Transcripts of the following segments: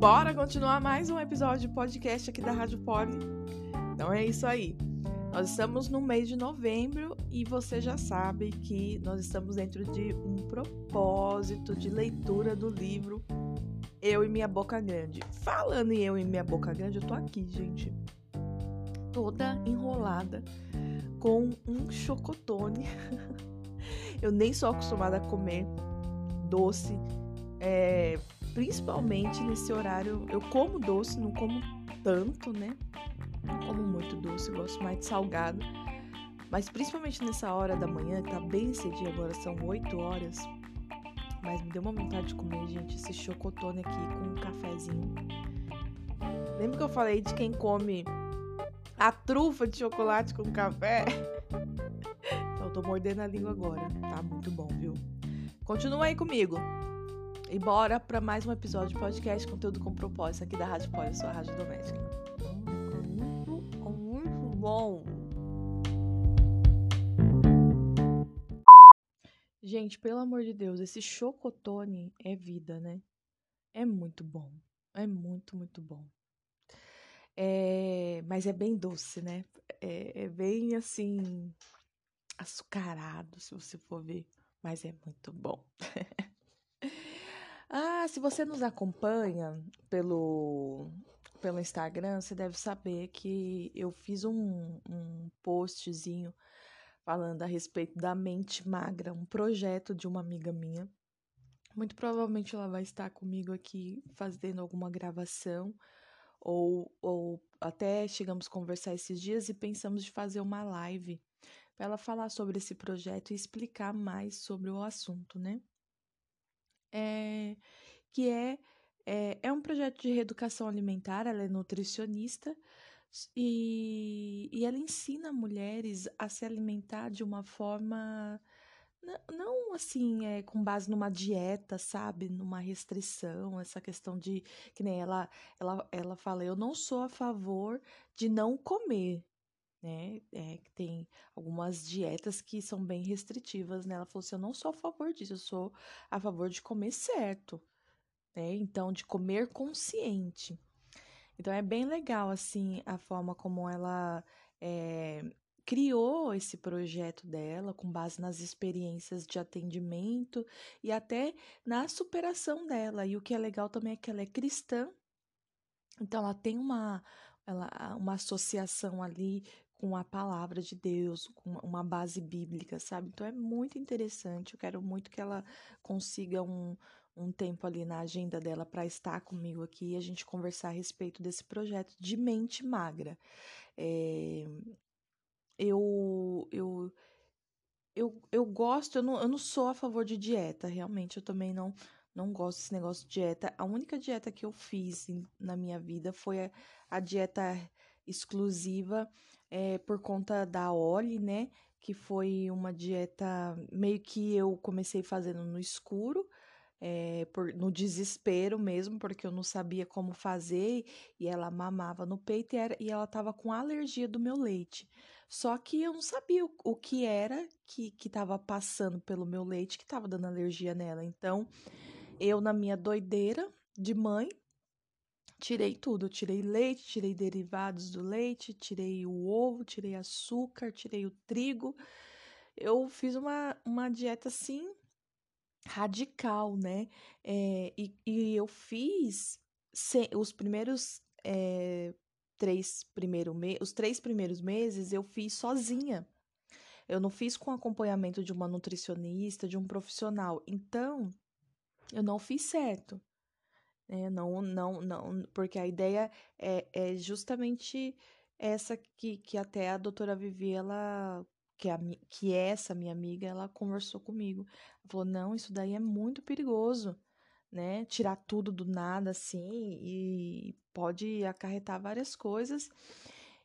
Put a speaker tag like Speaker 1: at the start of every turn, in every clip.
Speaker 1: bora continuar mais um episódio de podcast aqui da Rádio Poli. Então é isso aí. Nós estamos no mês de novembro e você já sabe que nós estamos dentro de um propósito de leitura do livro Eu e Minha Boca Grande. Falando em Eu e Minha Boca Grande, eu tô aqui, gente, toda enrolada com um chocotone. eu nem sou acostumada a comer doce, é, principalmente nesse horário. Eu como doce, não como tanto, né? Não como muito doce, gosto mais de salgado. Mas principalmente nessa hora da manhã, que tá bem cedinho agora, são 8 horas. Mas me deu uma vontade de comer, gente, esse chocotone aqui com um cafezinho. Lembra que eu falei de quem come a trufa de chocolate com café? então eu tô mordendo a língua agora. Tá muito bom, viu? Continua aí comigo. E bora para mais um episódio de podcast Conteúdo com Propósito aqui da Rádio Poli, sua rádio doméstica. Muito, muito bom. Gente, pelo amor de Deus, esse chocotone é vida, né? É muito bom. É muito, muito bom. É, mas é bem doce, né? É, é bem assim açucarado, se você for ver. Mas é muito bom. Ah, se você nos acompanha pelo, pelo Instagram, você deve saber que eu fiz um, um postzinho falando a respeito da Mente Magra, um projeto de uma amiga minha. Muito provavelmente ela vai estar comigo aqui fazendo alguma gravação, ou, ou até chegamos a conversar esses dias e pensamos de fazer uma live para ela falar sobre esse projeto e explicar mais sobre o assunto, né? É, que é, é, é um projeto de reeducação alimentar, ela é nutricionista e, e ela ensina mulheres a se alimentar de uma forma não assim é com base numa dieta sabe numa restrição essa questão de que nem ela ela ela fala eu não sou a favor de não comer né? É, que tem algumas dietas que são bem restritivas, né? Ela falou assim: eu não sou a favor disso, eu sou a favor de comer certo, né? Então, de comer consciente. Então, é bem legal, assim, a forma como ela é, criou esse projeto dela com base nas experiências de atendimento e até na superação dela. E o que é legal também é que ela é cristã, então ela tem uma, ela, uma associação ali com a palavra de Deus, com uma base bíblica, sabe? Então é muito interessante. Eu quero muito que ela consiga um, um tempo ali na agenda dela para estar comigo aqui e a gente conversar a respeito desse projeto de mente magra. É, eu, eu, eu, eu gosto, eu não, eu não sou a favor de dieta, realmente, eu também não, não gosto desse negócio de dieta. A única dieta que eu fiz na minha vida foi a, a dieta exclusiva é, por conta da Oli, né? Que foi uma dieta meio que eu comecei fazendo no escuro, é, por, no desespero mesmo, porque eu não sabia como fazer e ela mamava no peito e, era, e ela tava com alergia do meu leite. Só que eu não sabia o, o que era que, que tava passando pelo meu leite que tava dando alergia nela. Então, eu, na minha doideira de mãe, tirei tudo. Tirei leite, tirei derivados do leite, tirei o ovo, tirei açúcar, tirei o trigo. Eu fiz uma, uma dieta assim radical, né? É, e, e eu fiz os primeiros é, três primeiro me os três primeiros meses eu fiz sozinha. Eu não fiz com acompanhamento de uma nutricionista, de um profissional. Então, eu não fiz certo. Né? Não, não, não, porque a ideia é, é justamente essa que, que até a doutora Vivi, ela, que, é a, que é essa minha amiga, ela conversou comigo. Ela falou, não, isso daí é muito perigoso, né? Tirar tudo do nada, assim, e pode acarretar várias coisas.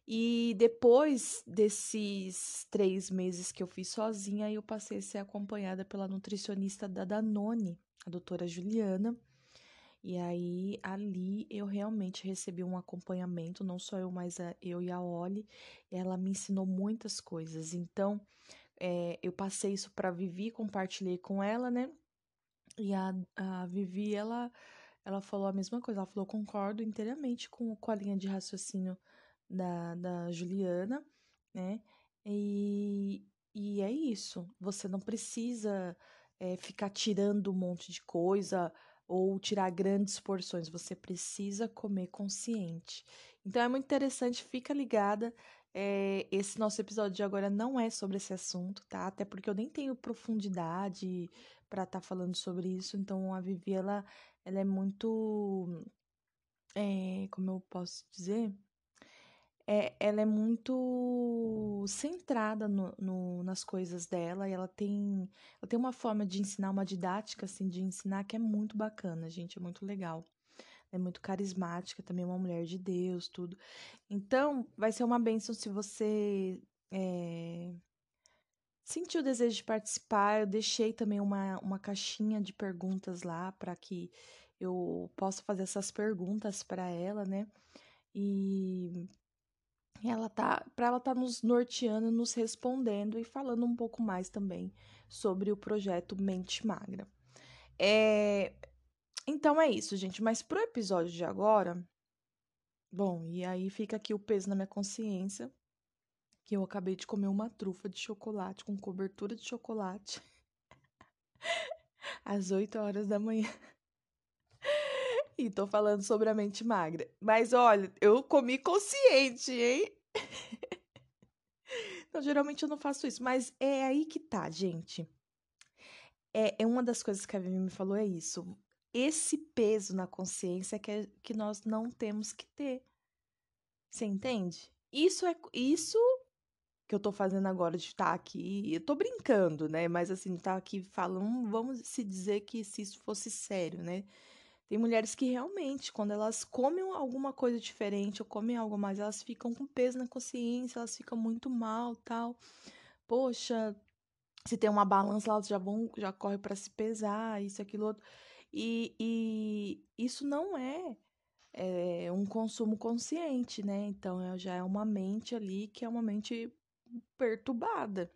Speaker 1: E depois desses três meses que eu fiz sozinha, eu passei a ser acompanhada pela nutricionista da Danone, a doutora Juliana. E aí, ali, eu realmente recebi um acompanhamento, não só eu, mas a, eu e a Oli. Ela me ensinou muitas coisas. Então, é, eu passei isso para Vivi, compartilhei com ela, né? E a, a Vivi, ela, ela falou a mesma coisa. Ela falou: concordo inteiramente com, com a linha de raciocínio da, da Juliana, né? E, e é isso. Você não precisa é, ficar tirando um monte de coisa ou tirar grandes porções. Você precisa comer consciente. Então é muito interessante, fica ligada. É, esse nosso episódio de agora não é sobre esse assunto, tá? Até porque eu nem tenho profundidade para estar tá falando sobre isso. Então a Vivi, ela, ela é muito. É, como eu posso dizer? É, ela é muito centrada no, no, nas coisas dela e ela tem, ela tem uma forma de ensinar, uma didática assim de ensinar que é muito bacana, gente, é muito legal. É muito carismática, também é uma mulher de Deus, tudo. Então, vai ser uma bênção se você é, sentiu o desejo de participar. Eu deixei também uma, uma caixinha de perguntas lá para que eu possa fazer essas perguntas para ela, né? E ela tá, para ela tá nos norteando, nos respondendo e falando um pouco mais também sobre o projeto Mente Magra. É, então é isso, gente. Mas pro episódio de agora, bom, e aí fica aqui o peso na minha consciência que eu acabei de comer uma trufa de chocolate com cobertura de chocolate às 8 horas da manhã. E tô falando sobre a mente magra. Mas olha, eu comi consciente, hein? então, geralmente eu não faço isso, mas é aí que tá, gente. É, é uma das coisas que a Vivi me falou é isso. Esse peso na consciência que, é, que nós não temos que ter. Você entende? Isso é isso que eu tô fazendo agora de estar tá aqui. Eu tô brincando, né? Mas assim, tá aqui falando, vamos se dizer que se isso fosse sério, né? Tem mulheres que realmente, quando elas comem alguma coisa diferente ou comem algo mais, elas ficam com peso na consciência, elas ficam muito mal, tal. Poxa, se tem uma balança, elas já vão, já corre para se pesar, isso, aquilo, outro. E, e isso não é, é, um consumo consciente, né? Então, é, já é uma mente ali que é uma mente perturbada.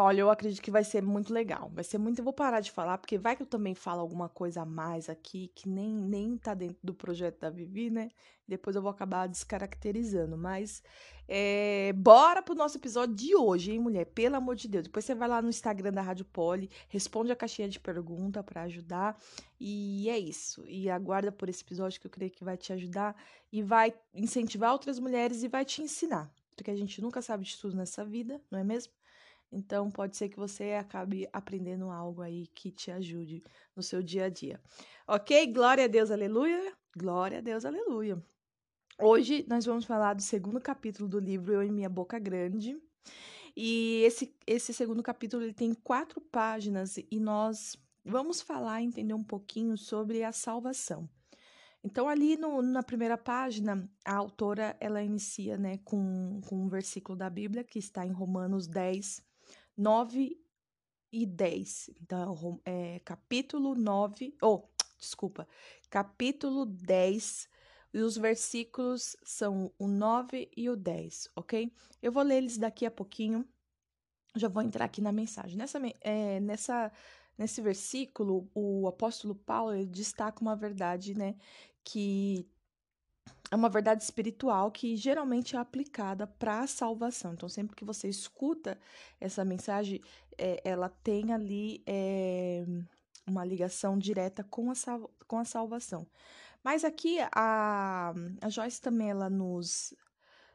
Speaker 1: Olha, eu acredito que vai ser muito legal. Vai ser muito. Eu vou parar de falar, porque vai que eu também falo alguma coisa a mais aqui que nem, nem tá dentro do projeto da Vivi, né? Depois eu vou acabar descaracterizando. Mas é, bora pro nosso episódio de hoje, hein, mulher? Pelo amor de Deus. Depois você vai lá no Instagram da Rádio Poli, responde a caixinha de pergunta para ajudar. E é isso. E aguarda por esse episódio que eu creio que vai te ajudar e vai incentivar outras mulheres e vai te ensinar. Porque a gente nunca sabe de tudo nessa vida, não é mesmo? Então, pode ser que você acabe aprendendo algo aí que te ajude no seu dia a dia. Ok? Glória a Deus, aleluia. Glória a Deus, aleluia. Hoje nós vamos falar do segundo capítulo do livro Eu e Minha Boca Grande. E esse, esse segundo capítulo ele tem quatro páginas e nós vamos falar, entender um pouquinho sobre a salvação. Então, ali no, na primeira página, a autora ela inicia né, com, com um versículo da Bíblia que está em Romanos 10, 9 e 10. Então, é capítulo 9, ou, oh, desculpa, capítulo 10, e os versículos são o 9 e o 10, ok? Eu vou ler eles daqui a pouquinho, já vou entrar aqui na mensagem. Nessa, é, nessa, nesse versículo, o apóstolo Paulo destaca uma verdade, né, que é uma verdade espiritual que geralmente é aplicada para a salvação. Então, sempre que você escuta essa mensagem, é, ela tem ali é, uma ligação direta com a, com a salvação. Mas aqui a, a Joyce também ela nos,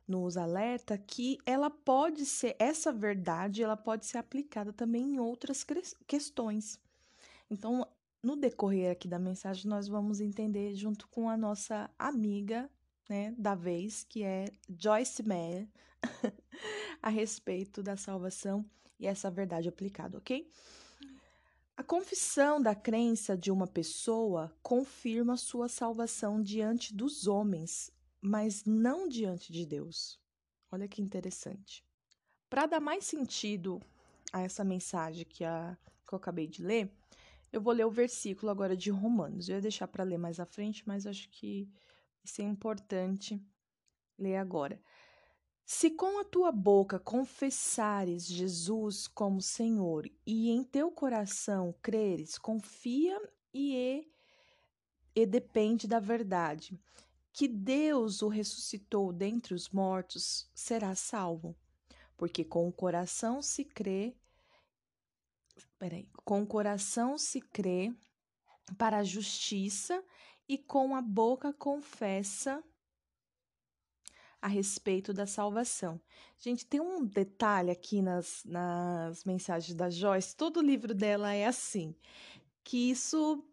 Speaker 1: nos alerta que ela pode ser, essa verdade, ela pode ser aplicada também em outras questões. Então, no decorrer aqui da mensagem, nós vamos entender junto com a nossa amiga né, da vez, que é Joyce Meyer, a respeito da salvação e essa verdade aplicada, ok? A confissão da crença de uma pessoa confirma sua salvação diante dos homens, mas não diante de Deus. Olha que interessante. Para dar mais sentido a essa mensagem que, a, que eu acabei de ler, eu vou ler o versículo agora de Romanos. Eu ia deixar para ler mais à frente, mas acho que isso é importante ler agora. Se com a tua boca confessares Jesus como Senhor e em teu coração creres, confia e e depende da verdade. Que Deus o ressuscitou dentre os mortos, será salvo. Porque com o coração se crê. Peraí. Com o coração se crê para a justiça e com a boca confessa a respeito da salvação. Gente, tem um detalhe aqui nas, nas mensagens da Joyce, todo o livro dela é assim, que isso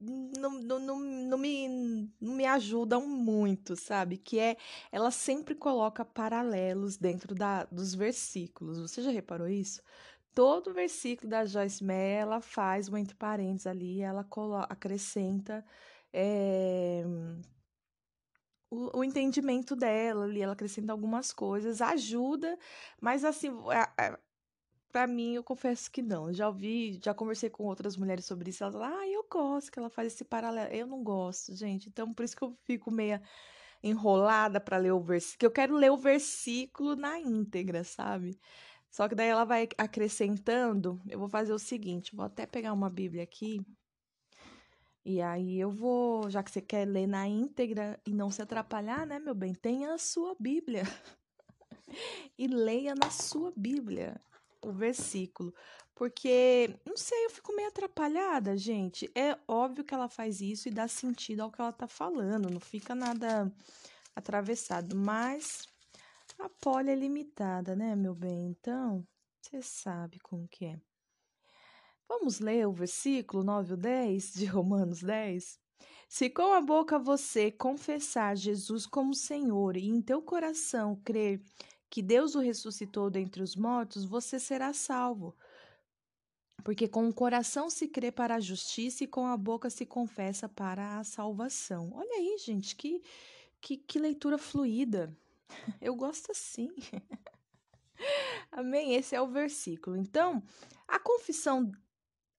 Speaker 1: não, não, não, me, não me ajuda muito, sabe? Que é, ela sempre coloca paralelos dentro da, dos versículos. Você já reparou isso? Todo versículo da Joyce Meyer, ela faz um entre parênteses ali, ela acrescenta é, o, o, entendimento dela ali, ela acrescenta algumas coisas, ajuda, mas assim, para mim, eu confesso que não. Já ouvi, já conversei com outras mulheres sobre isso, elas falam, ah, eu gosto que ela faz esse paralelo. Eu não gosto, gente, então por isso que eu fico meia enrolada para ler o versículo, que eu quero ler o versículo na íntegra, sabe? Só que daí ela vai acrescentando. Eu vou fazer o seguinte, vou até pegar uma Bíblia aqui e aí eu vou, já que você quer ler na íntegra e não se atrapalhar, né, meu bem? Tenha a sua Bíblia. e leia na sua Bíblia o versículo. Porque, não sei, eu fico meio atrapalhada, gente. É óbvio que ela faz isso e dá sentido ao que ela tá falando, não fica nada atravessado, mas a poli é limitada, né, meu bem? Então, você sabe como que é. Vamos ler o versículo 9 ou 10 de Romanos 10? Se com a boca você confessar Jesus como Senhor e em teu coração crer que Deus o ressuscitou dentre os mortos, você será salvo. Porque com o coração se crê para a justiça e com a boca se confessa para a salvação. Olha aí, gente, que, que, que leitura fluida. Eu gosto assim. Amém? Esse é o versículo. Então, a confissão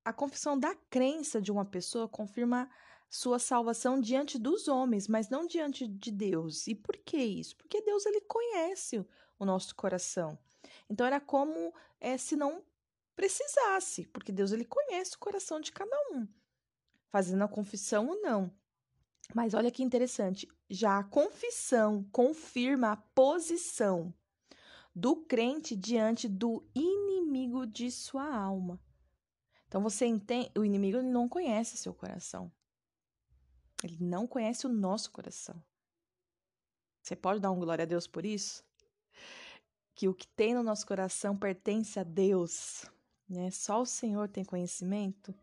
Speaker 1: a confissão da crença de uma pessoa confirma sua salvação diante dos homens, mas não diante de Deus. E por que isso? Porque Deus ele conhece o nosso coração. Então era como é, se não precisasse, porque Deus ele conhece o coração de cada um, fazendo a confissão ou não. Mas olha que interessante, já a confissão confirma a posição do crente diante do inimigo de sua alma. Então você entende, o inimigo não conhece seu coração. Ele não conhece o nosso coração. Você pode dar um glória a Deus por isso? Que o que tem no nosso coração pertence a Deus, né? Só o Senhor tem conhecimento.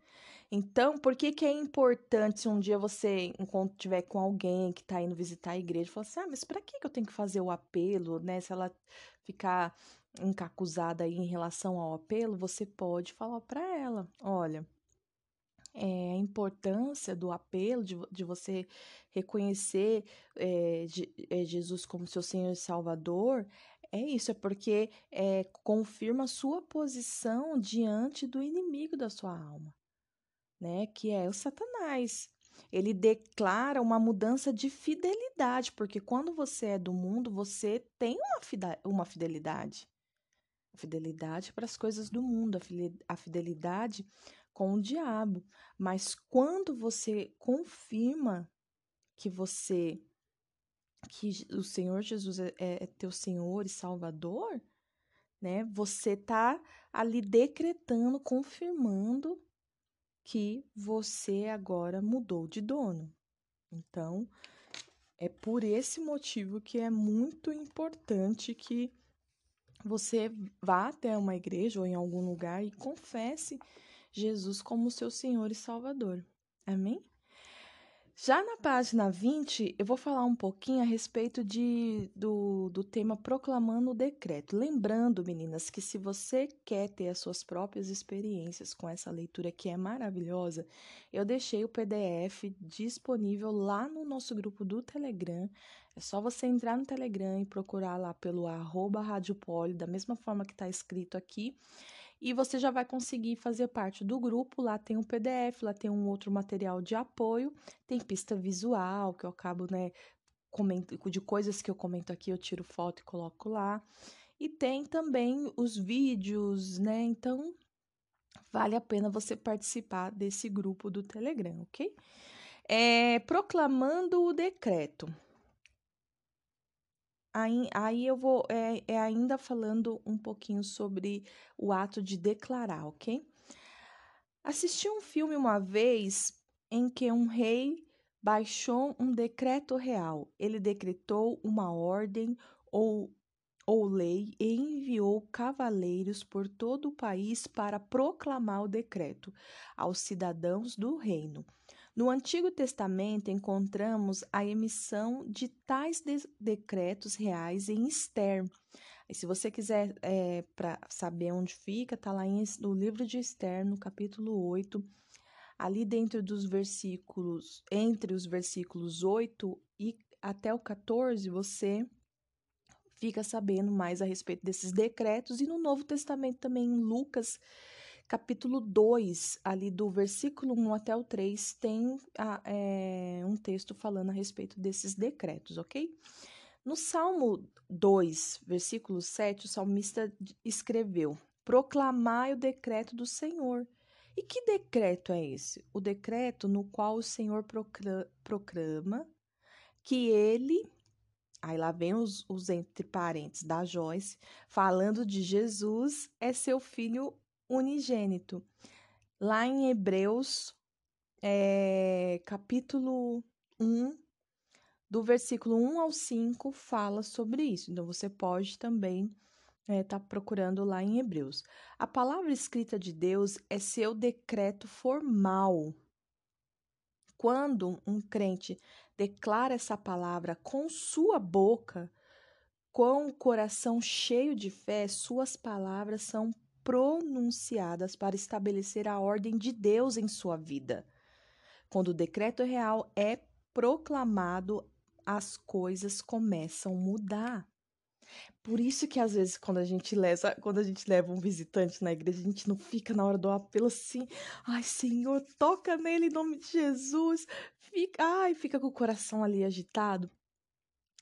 Speaker 1: Então, por que que é importante se um dia você enquanto tiver com alguém que está indo visitar a igreja, falar assim: "Ah, mas para que eu tenho que fazer o apelo, né? Se ela ficar encacuzada aí em relação ao apelo, você pode falar para ela: olha, é, a importância do apelo, de, de você reconhecer é, de, é, Jesus como seu Senhor e Salvador, é isso, é porque é, confirma a sua posição diante do inimigo da sua alma, né? Que é o Satanás. Ele declara uma mudança de fidelidade, porque quando você é do mundo, você tem uma fidelidade fidelidade para as coisas do mundo, a fidelidade com o diabo. Mas quando você confirma que você que o Senhor Jesus é, é, é teu Senhor e Salvador, né? Você tá ali decretando, confirmando que você agora mudou de dono. Então, é por esse motivo que é muito importante que você vá até uma igreja ou em algum lugar e confesse Jesus como seu Senhor e Salvador. Amém? Já na página 20, eu vou falar um pouquinho a respeito de, do, do tema proclamando o decreto. Lembrando, meninas, que se você quer ter as suas próprias experiências com essa leitura que é maravilhosa, eu deixei o PDF disponível lá no nosso grupo do Telegram. É só você entrar no Telegram e procurar lá pelo arroba Poli, da mesma forma que está escrito aqui e você já vai conseguir fazer parte do grupo. Lá tem um PDF, lá tem um outro material de apoio, tem pista visual que eu acabo, né, comento, de coisas que eu comento aqui, eu tiro foto e coloco lá. E tem também os vídeos, né? Então, vale a pena você participar desse grupo do Telegram, ok? É, proclamando o decreto. Aí, aí eu vou é, é ainda falando um pouquinho sobre o ato de declarar, ok? Assisti um filme uma vez em que um rei baixou um decreto real. Ele decretou uma ordem ou, ou lei e enviou cavaleiros por todo o país para proclamar o decreto aos cidadãos do reino. No Antigo Testamento encontramos a emissão de tais de decretos reais em Esther. E se você quiser é, para saber onde fica, está lá em, no livro de Esther, no capítulo 8, ali dentro dos versículos, entre os versículos 8 e até o 14, você fica sabendo mais a respeito desses decretos. E no Novo Testamento também, em Lucas capítulo 2, ali do versículo 1 até o 3, tem a, é, um texto falando a respeito desses decretos, ok? No Salmo 2, versículo 7, o salmista escreveu: Proclamai o decreto do Senhor. E que decreto é esse? O decreto no qual o Senhor proclama que ele. Aí lá vem os, os entre parênteses da Joyce, falando de Jesus, é seu filho unigênito. Lá em Hebreus, é, capítulo 1, do versículo 1 ao 5, fala sobre isso. Então, você pode também estar é, tá procurando lá em Hebreus. A palavra escrita de Deus é seu decreto formal. Quando um crente declara essa palavra com sua boca, com o coração cheio de fé, suas palavras são pronunciadas para estabelecer a ordem de Deus em sua vida. Quando o decreto real é proclamado, as coisas começam a mudar. Por isso que às vezes quando a gente leva, quando a gente leva um visitante na igreja, a gente não fica na hora do apelo assim, ai Senhor, toca nele em nome de Jesus. Fica, ai, fica com o coração ali agitado.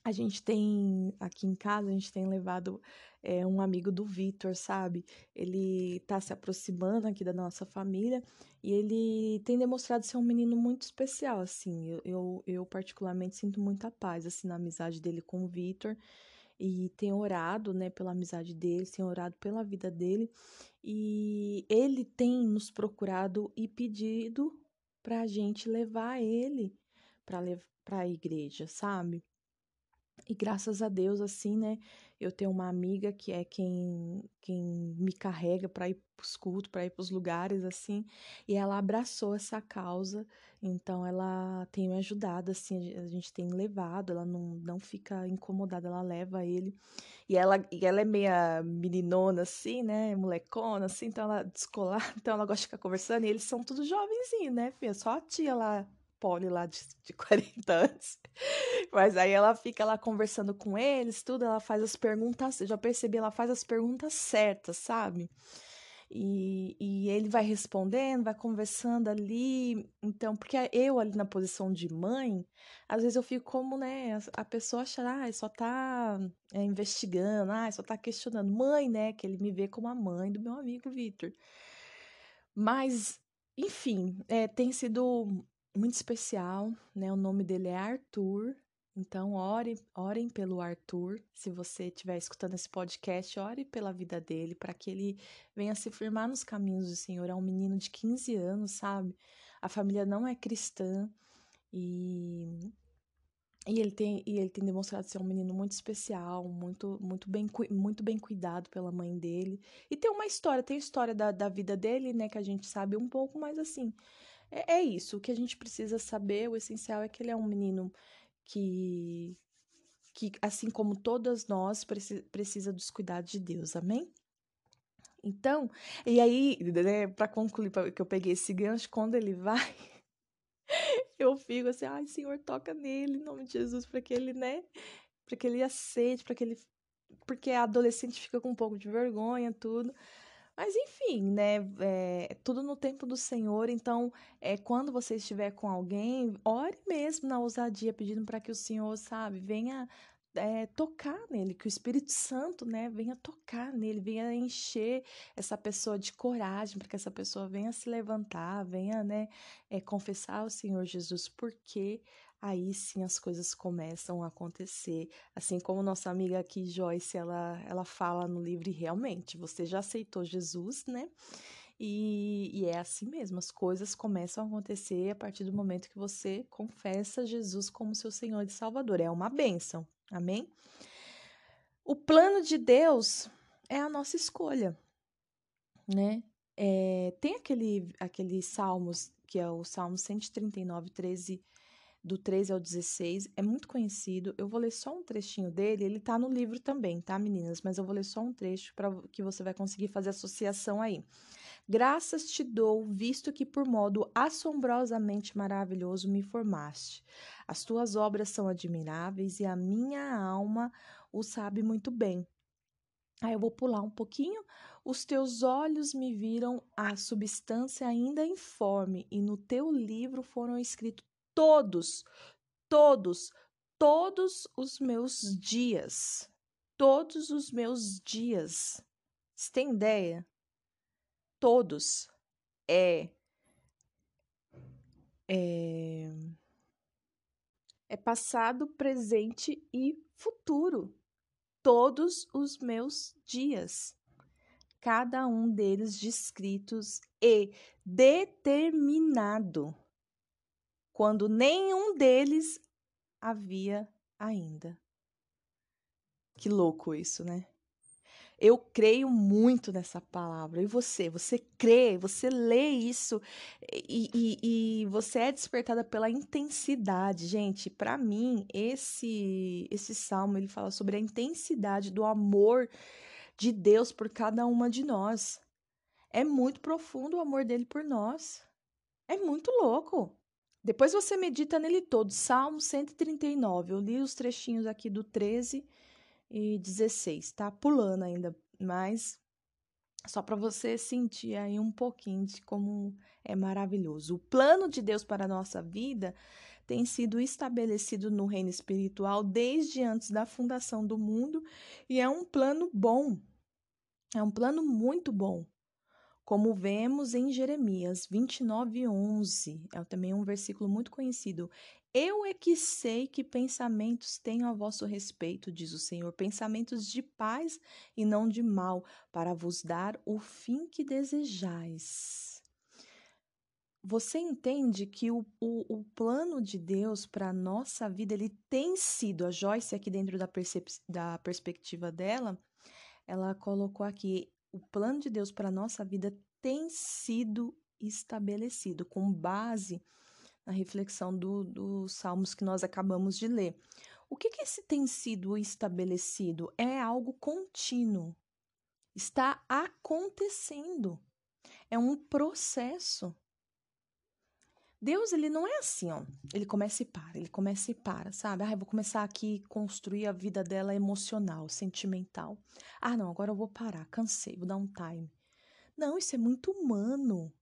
Speaker 1: A gente tem aqui em casa, a gente tem levado é, um amigo do Vitor, sabe? Ele tá se aproximando aqui da nossa família e ele tem demonstrado ser um menino muito especial, assim. Eu, eu, eu particularmente sinto muita paz, assim, na amizade dele com o Vitor e tenho orado, né, pela amizade dele, tenho orado pela vida dele e ele tem nos procurado e pedido para a gente levar ele para a igreja, sabe? E graças a Deus, assim, né? Eu tenho uma amiga que é quem, quem me carrega para ir para os cultos, para ir para os lugares, assim. E ela abraçou essa causa, então ela tem me ajudado, assim. A gente tem levado, ela não, não fica incomodada, ela leva ele. E ela, e ela é meia meninona, assim, né? Molecona, assim, então ela descolar, então ela gosta de ficar conversando. E eles são todos jovenzinhos, né, filha? Só a tia lá Polly lá de, de 40 anos. Mas aí ela fica lá conversando com eles, tudo, ela faz as perguntas, eu já percebi, ela faz as perguntas certas, sabe? E, e ele vai respondendo, vai conversando ali. Então, porque eu ali na posição de mãe, às vezes eu fico como, né, a pessoa acha, ah, só tá é, investigando, ah, só tá questionando. Mãe, né, que ele me vê como a mãe do meu amigo Vitor. Mas, enfim, é, tem sido muito especial, né? O nome dele é Arthur. Então, ore, orem pelo Arthur. Se você estiver escutando esse podcast, ore pela vida dele, para que ele venha se firmar nos caminhos do Senhor. É um menino de 15 anos, sabe? A família não é cristã e, e, ele, tem, e ele tem demonstrado ser um menino muito especial, muito, muito, bem, muito bem cuidado pela mãe dele. E tem uma história, tem história da, da vida dele, né? Que a gente sabe um pouco, mas assim é, é isso. O que a gente precisa saber, o essencial é que ele é um menino que, que assim como todas nós, precisa dos cuidados de Deus. Amém? Então, e aí, né, para concluir, pra, que eu peguei esse gancho, quando ele vai, eu fico assim, ai, Senhor, toca nele, em nome de Jesus, para que ele, né, para que ele aceite, para que ele, porque a adolescente fica com um pouco de vergonha, tudo, mas enfim, né? É, tudo no tempo do Senhor. Então, é, quando você estiver com alguém, ore mesmo na ousadia, pedindo para que o Senhor, sabe, venha é, tocar nele, que o Espírito Santo, né, venha tocar nele, venha encher essa pessoa de coragem, para que essa pessoa venha se levantar, venha, né, é, confessar ao Senhor Jesus, porque aí sim as coisas começam a acontecer. Assim como nossa amiga aqui, Joyce, ela, ela fala no livro, realmente, você já aceitou Jesus, né? E, e, é assim mesmo, as coisas começam a acontecer a partir do momento que você confessa Jesus como seu Senhor e Salvador. É uma bênção, amém? O plano de Deus é a nossa escolha, né? É, tem aquele, aquele Salmos, que é o Salmo 139, 13 do 13 ao 16, é muito conhecido. Eu vou ler só um trechinho dele, ele tá no livro também, tá, meninas? Mas eu vou ler só um trecho para que você vai conseguir fazer associação aí. Graças te dou, visto que por modo assombrosamente maravilhoso me formaste. As tuas obras são admiráveis e a minha alma o sabe muito bem. Aí eu vou pular um pouquinho. Os teus olhos me viram a substância ainda informe, e no teu livro foram escritos todos, todos, todos os meus dias. Todos os meus dias. Você tem ideia? Todos. É. É. É passado, presente e futuro. Todos os meus dias. Cada um deles descritos e determinado quando nenhum deles havia ainda. Que louco isso, né? Eu creio muito nessa palavra. E você? Você crê, você lê isso e, e, e você é despertada pela intensidade. Gente, para mim, esse, esse salmo ele fala sobre a intensidade do amor de Deus por cada uma de nós. É muito profundo o amor dele por nós. É muito louco. Depois você medita nele todo. Salmo 139. Eu li os trechinhos aqui do 13 e 16, tá? Pulando ainda, mas só para você sentir aí um pouquinho de como é maravilhoso. O plano de Deus para a nossa vida tem sido estabelecido no reino espiritual desde antes da fundação do mundo e é um plano bom. É um plano muito bom como vemos em Jeremias 29, 11. É também um versículo muito conhecido. Eu é que sei que pensamentos tenho a vosso respeito, diz o Senhor, pensamentos de paz e não de mal, para vos dar o fim que desejais. Você entende que o, o, o plano de Deus para a nossa vida, ele tem sido, a Joyce aqui dentro da, da perspectiva dela, ela colocou aqui, o plano de Deus para a nossa vida tem sido estabelecido com base na reflexão do, dos salmos que nós acabamos de ler. O que, que esse tem sido estabelecido? É algo contínuo. Está acontecendo. É um processo. Deus, ele não é assim, ó. Ele começa e para, ele começa e para, sabe? Ah, eu vou começar aqui construir a vida dela emocional, sentimental. Ah, não, agora eu vou parar, cansei, vou dar um time. Não, isso é muito humano.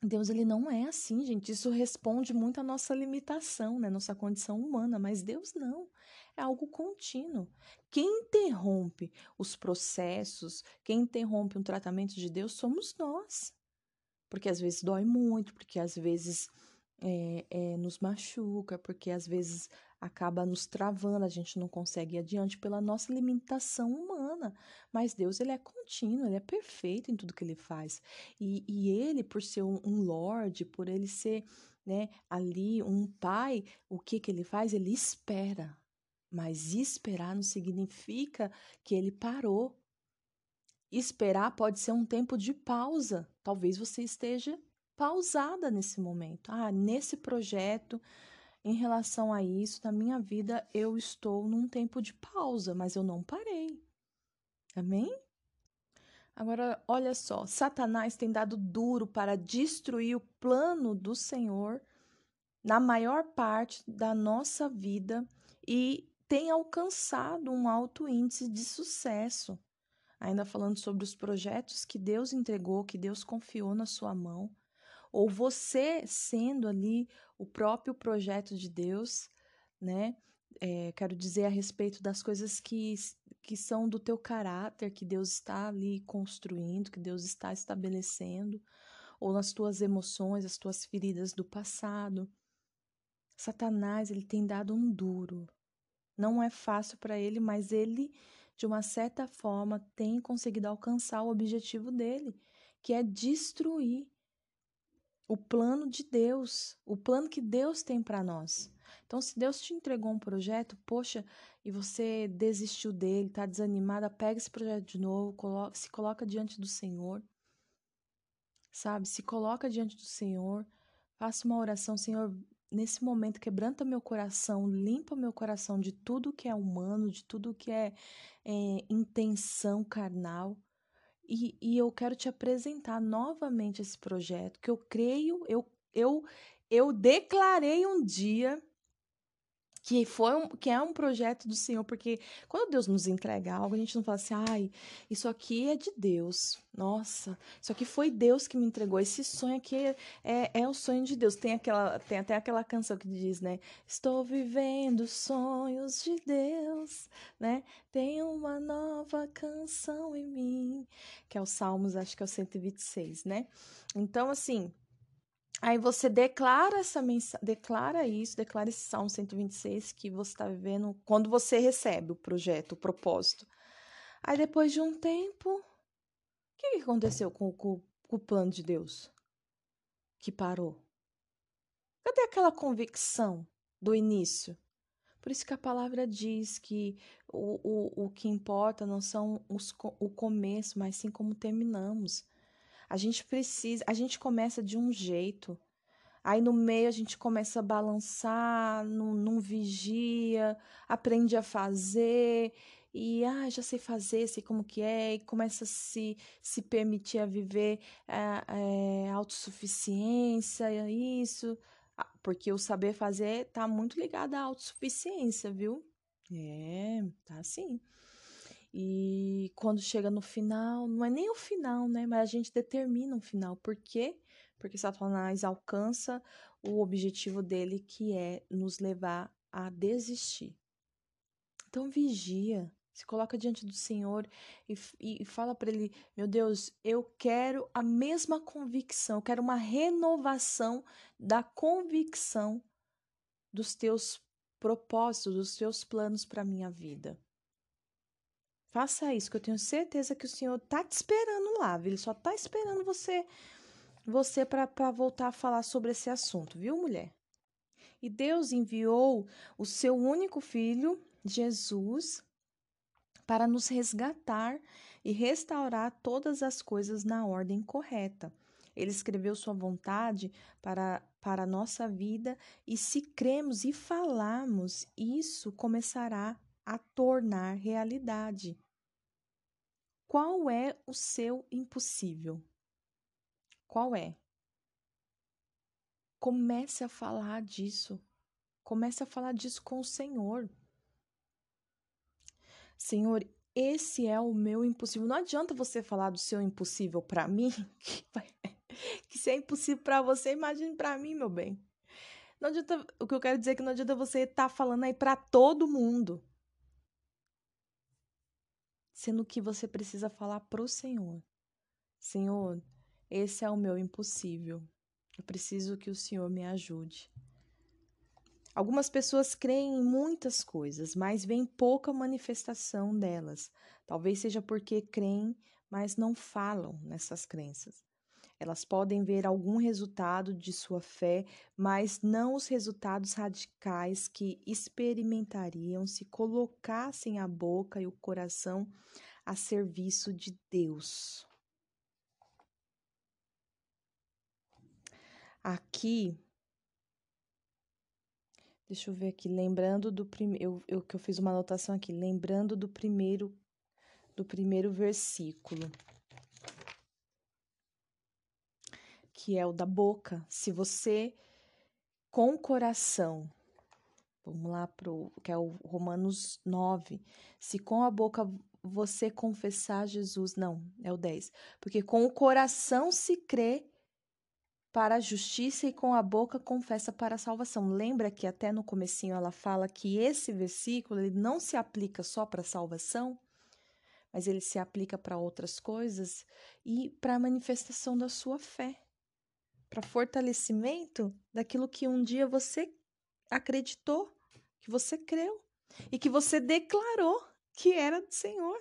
Speaker 1: Deus, ele não é assim, gente. Isso responde muito à nossa limitação, né? Nossa condição humana. Mas Deus não. É algo contínuo. Quem interrompe os processos, quem interrompe um tratamento de Deus somos nós porque às vezes dói muito, porque às vezes é, é, nos machuca, porque às vezes acaba nos travando, a gente não consegue ir adiante pela nossa limitação humana. Mas Deus, ele é contínuo, ele é perfeito em tudo que ele faz. E, e ele, por ser um, um Lorde, por ele ser né, ali um pai, o que, que ele faz? Ele espera. Mas esperar não significa que ele parou. Esperar pode ser um tempo de pausa. Talvez você esteja pausada nesse momento. Ah, nesse projeto, em relação a isso, na minha vida, eu estou num tempo de pausa, mas eu não parei. Amém? Agora, olha só, Satanás tem dado duro para destruir o plano do Senhor na maior parte da nossa vida e tem alcançado um alto índice de sucesso ainda falando sobre os projetos que Deus entregou, que Deus confiou na sua mão, ou você sendo ali o próprio projeto de Deus, né? é, quero dizer a respeito das coisas que, que são do teu caráter, que Deus está ali construindo, que Deus está estabelecendo, ou nas tuas emoções, as tuas feridas do passado. Satanás, ele tem dado um duro. Não é fácil para ele, mas ele, de uma certa forma, tem conseguido alcançar o objetivo dele, que é destruir o plano de Deus, o plano que Deus tem para nós. Então, se Deus te entregou um projeto, poxa, e você desistiu dele, está desanimada, pega esse projeto de novo, coloca, se coloca diante do Senhor, sabe? Se coloca diante do Senhor, faça uma oração, Senhor, nesse momento quebranta meu coração, limpa meu coração de tudo que é humano, de tudo que é, é intenção carnal. E, e eu quero te apresentar novamente esse projeto que eu creio, eu, eu, eu declarei um dia que foi um, que é um projeto do Senhor, porque quando Deus nos entrega algo, a gente não fala assim, ai, isso aqui é de Deus. Nossa, isso aqui foi Deus que me entregou. Esse sonho aqui é, é, é o sonho de Deus. Tem aquela, tem até aquela canção que diz, né? Estou vivendo sonhos de Deus, né? Tem uma nova canção em mim, que é o Salmos, acho que é o 126, né? Então, assim, Aí você declara essa mensagem, declara isso, declara esse Salmo 126 que você está vivendo quando você recebe o projeto, o propósito. Aí depois de um tempo, o que, que aconteceu com, com, com o plano de Deus? Que parou. Cadê aquela convicção do início? Por isso que a palavra diz que o, o, o que importa não são os, o começo, mas sim como terminamos. A gente precisa, a gente começa de um jeito. Aí no meio a gente começa a balançar, não, não vigia, aprende a fazer e ah, já sei fazer, sei como que é, e começa a se, se permitir a viver é, é, autossuficiência, isso, ah, porque o saber fazer tá muito ligado à autossuficiência, viu? É, tá sim. E quando chega no final, não é nem o final, né? Mas a gente determina um final. Por quê? Porque Satanás alcança o objetivo dele, que é nos levar a desistir. Então vigia, se coloca diante do Senhor e, e, fala para ele: Meu Deus, eu quero a mesma convicção, eu quero uma renovação da convicção dos teus propósitos, dos teus planos para minha vida. Faça isso, que eu tenho certeza que o Senhor tá te esperando lá, viu? Ele só tá esperando você você para voltar a falar sobre esse assunto, viu, mulher? E Deus enviou o seu único filho, Jesus, para nos resgatar e restaurar todas as coisas na ordem correta. Ele escreveu sua vontade para, para a nossa vida e se cremos e falarmos, isso começará a tornar realidade. Qual é o seu impossível? Qual é? Comece a falar disso. Comece a falar disso com o Senhor. Senhor, esse é o meu impossível. Não adianta você falar do seu impossível para mim, que, se é impossível para você, imagine para mim, meu bem. Não adianta, o que eu quero dizer é que não adianta você estar tá falando aí para todo mundo sendo que você precisa falar para o Senhor: Senhor, esse é o meu impossível. Eu preciso que o Senhor me ajude. Algumas pessoas creem em muitas coisas, mas vem pouca manifestação delas. Talvez seja porque creem, mas não falam nessas crenças. Elas podem ver algum resultado de sua fé, mas não os resultados radicais que experimentariam se colocassem a boca e o coração a serviço de Deus. Aqui, deixa eu ver aqui, lembrando do primeiro, eu, eu que eu fiz uma anotação aqui, lembrando do primeiro do primeiro versículo. Que é o da boca, se você com o coração, vamos lá pro que é o Romanos 9, se com a boca você confessar Jesus, não, é o 10, porque com o coração se crê para a justiça e com a boca confessa para a salvação. Lembra que até no comecinho ela fala que esse versículo ele não se aplica só para a salvação, mas ele se aplica para outras coisas e para a manifestação da sua fé, para fortalecimento daquilo que um dia você acreditou, que você creu e que você declarou que era do Senhor.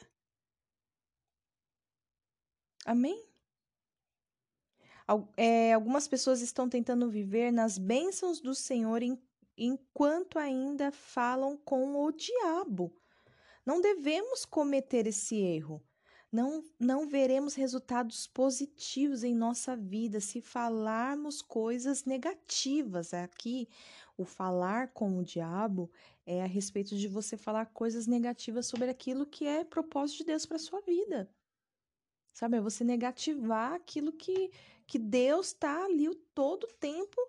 Speaker 1: Amém? É, algumas pessoas estão tentando viver nas bênçãos do Senhor em, enquanto ainda falam com o diabo. Não devemos cometer esse erro. Não, não veremos resultados positivos em nossa vida se falarmos coisas negativas. Aqui, o falar com o diabo é a respeito de você falar coisas negativas sobre aquilo que é propósito de Deus para sua vida. Sabe, é você negativar aquilo que que Deus está ali o todo tempo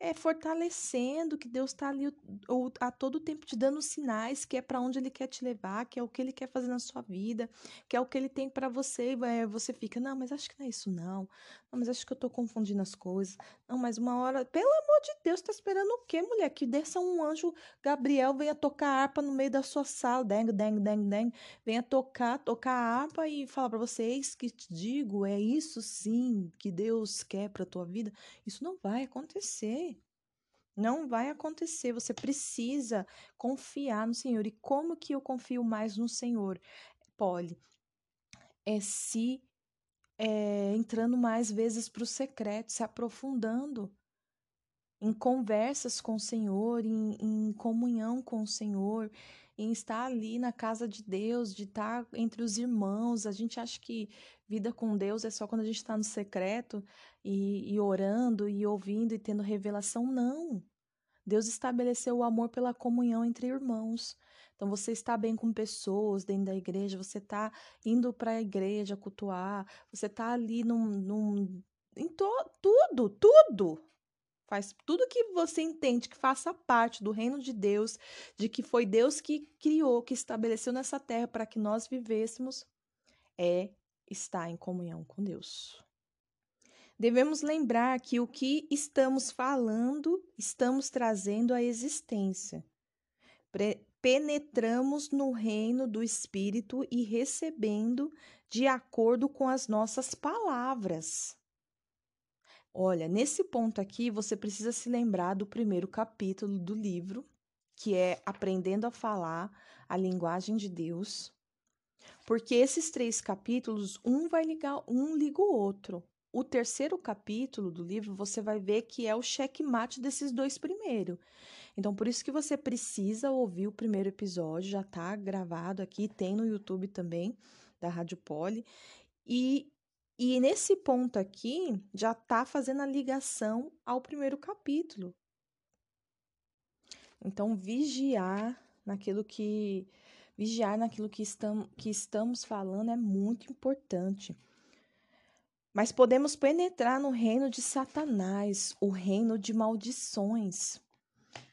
Speaker 1: é, fortalecendo, que Deus está ali o, o, a todo tempo te dando sinais que é para onde Ele quer te levar, que é o que Ele quer fazer na sua vida, que é o que Ele tem para você. E você fica, não, mas acho que não é isso, não. Não, mas acho que eu estou confundindo as coisas. Não, mas uma hora, pelo amor de Deus, tá esperando o quê, mulher? Que desça um anjo Gabriel, venha tocar harpa no meio da sua sala, deng, deng, deng, deng, venha tocar, tocar a harpa e falar para vocês que te digo, é isso sim que Deus quer para tua vida. Isso não vai acontecer. Não vai acontecer. Você precisa confiar no Senhor. E como que eu confio mais no Senhor, Polly? É se é, entrando mais vezes para o secreto, se aprofundando em conversas com o Senhor, em, em, comunhão com o Senhor, em estar ali na casa de Deus, de estar entre os irmãos. A gente acha que vida com Deus é só quando a gente está no secreto e, e orando e ouvindo e tendo revelação. Não. Deus estabeleceu o amor pela comunhão entre irmãos. Então, você está bem com pessoas dentro da igreja, você está indo para a igreja cultuar, você está ali num, num, em to, tudo, tudo. Faz tudo que você entende que faça parte do reino de Deus, de que foi Deus que criou, que estabeleceu nessa terra para que nós vivêssemos, é estar em comunhão com Deus. Devemos lembrar que o que estamos falando, estamos trazendo à existência. Penetramos no reino do Espírito e recebendo de acordo com as nossas palavras. Olha, nesse ponto aqui, você precisa se lembrar do primeiro capítulo do livro, que é Aprendendo a Falar a Linguagem de Deus. Porque esses três capítulos, um vai ligar, um liga o outro. O terceiro capítulo do livro, você vai ver que é o checkmate desses dois primeiros. Então, por isso que você precisa ouvir o primeiro episódio, já está gravado aqui, tem no YouTube também, da Rádio Poli. E, e nesse ponto aqui, já está fazendo a ligação ao primeiro capítulo. Então, vigiar naquilo que vigiar naquilo que, estamos que estamos falando é muito importante. Mas podemos penetrar no reino de Satanás, o reino de maldições,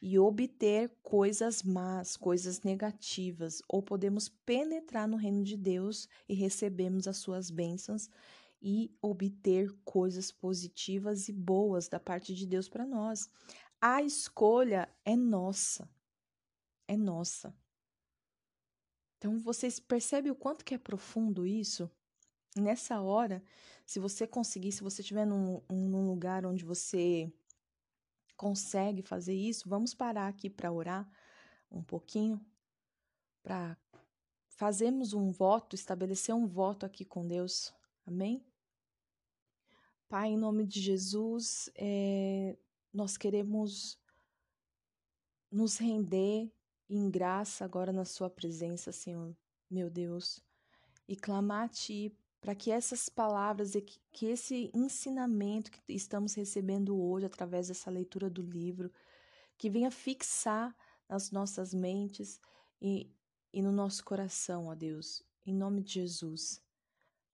Speaker 1: e obter coisas más, coisas negativas, ou podemos penetrar no reino de Deus e recebemos as suas bênçãos e obter coisas positivas e boas da parte de Deus para nós. A escolha é nossa. É nossa. Então vocês percebem o quanto que é profundo isso? Nessa hora, se você conseguir, se você estiver num, num lugar onde você consegue fazer isso, vamos parar aqui para orar um pouquinho, para fazermos um voto, estabelecer um voto aqui com Deus. Amém? Pai, em nome de Jesus, é, nós queremos nos render em graça agora na Sua presença, Senhor, meu Deus, e clamar a Ti para que essas palavras e que, esse ensinamento que estamos recebendo hoje através dessa leitura do livro, que venha fixar nas nossas mentes e, e no nosso coração, ó Deus, em nome de Jesus.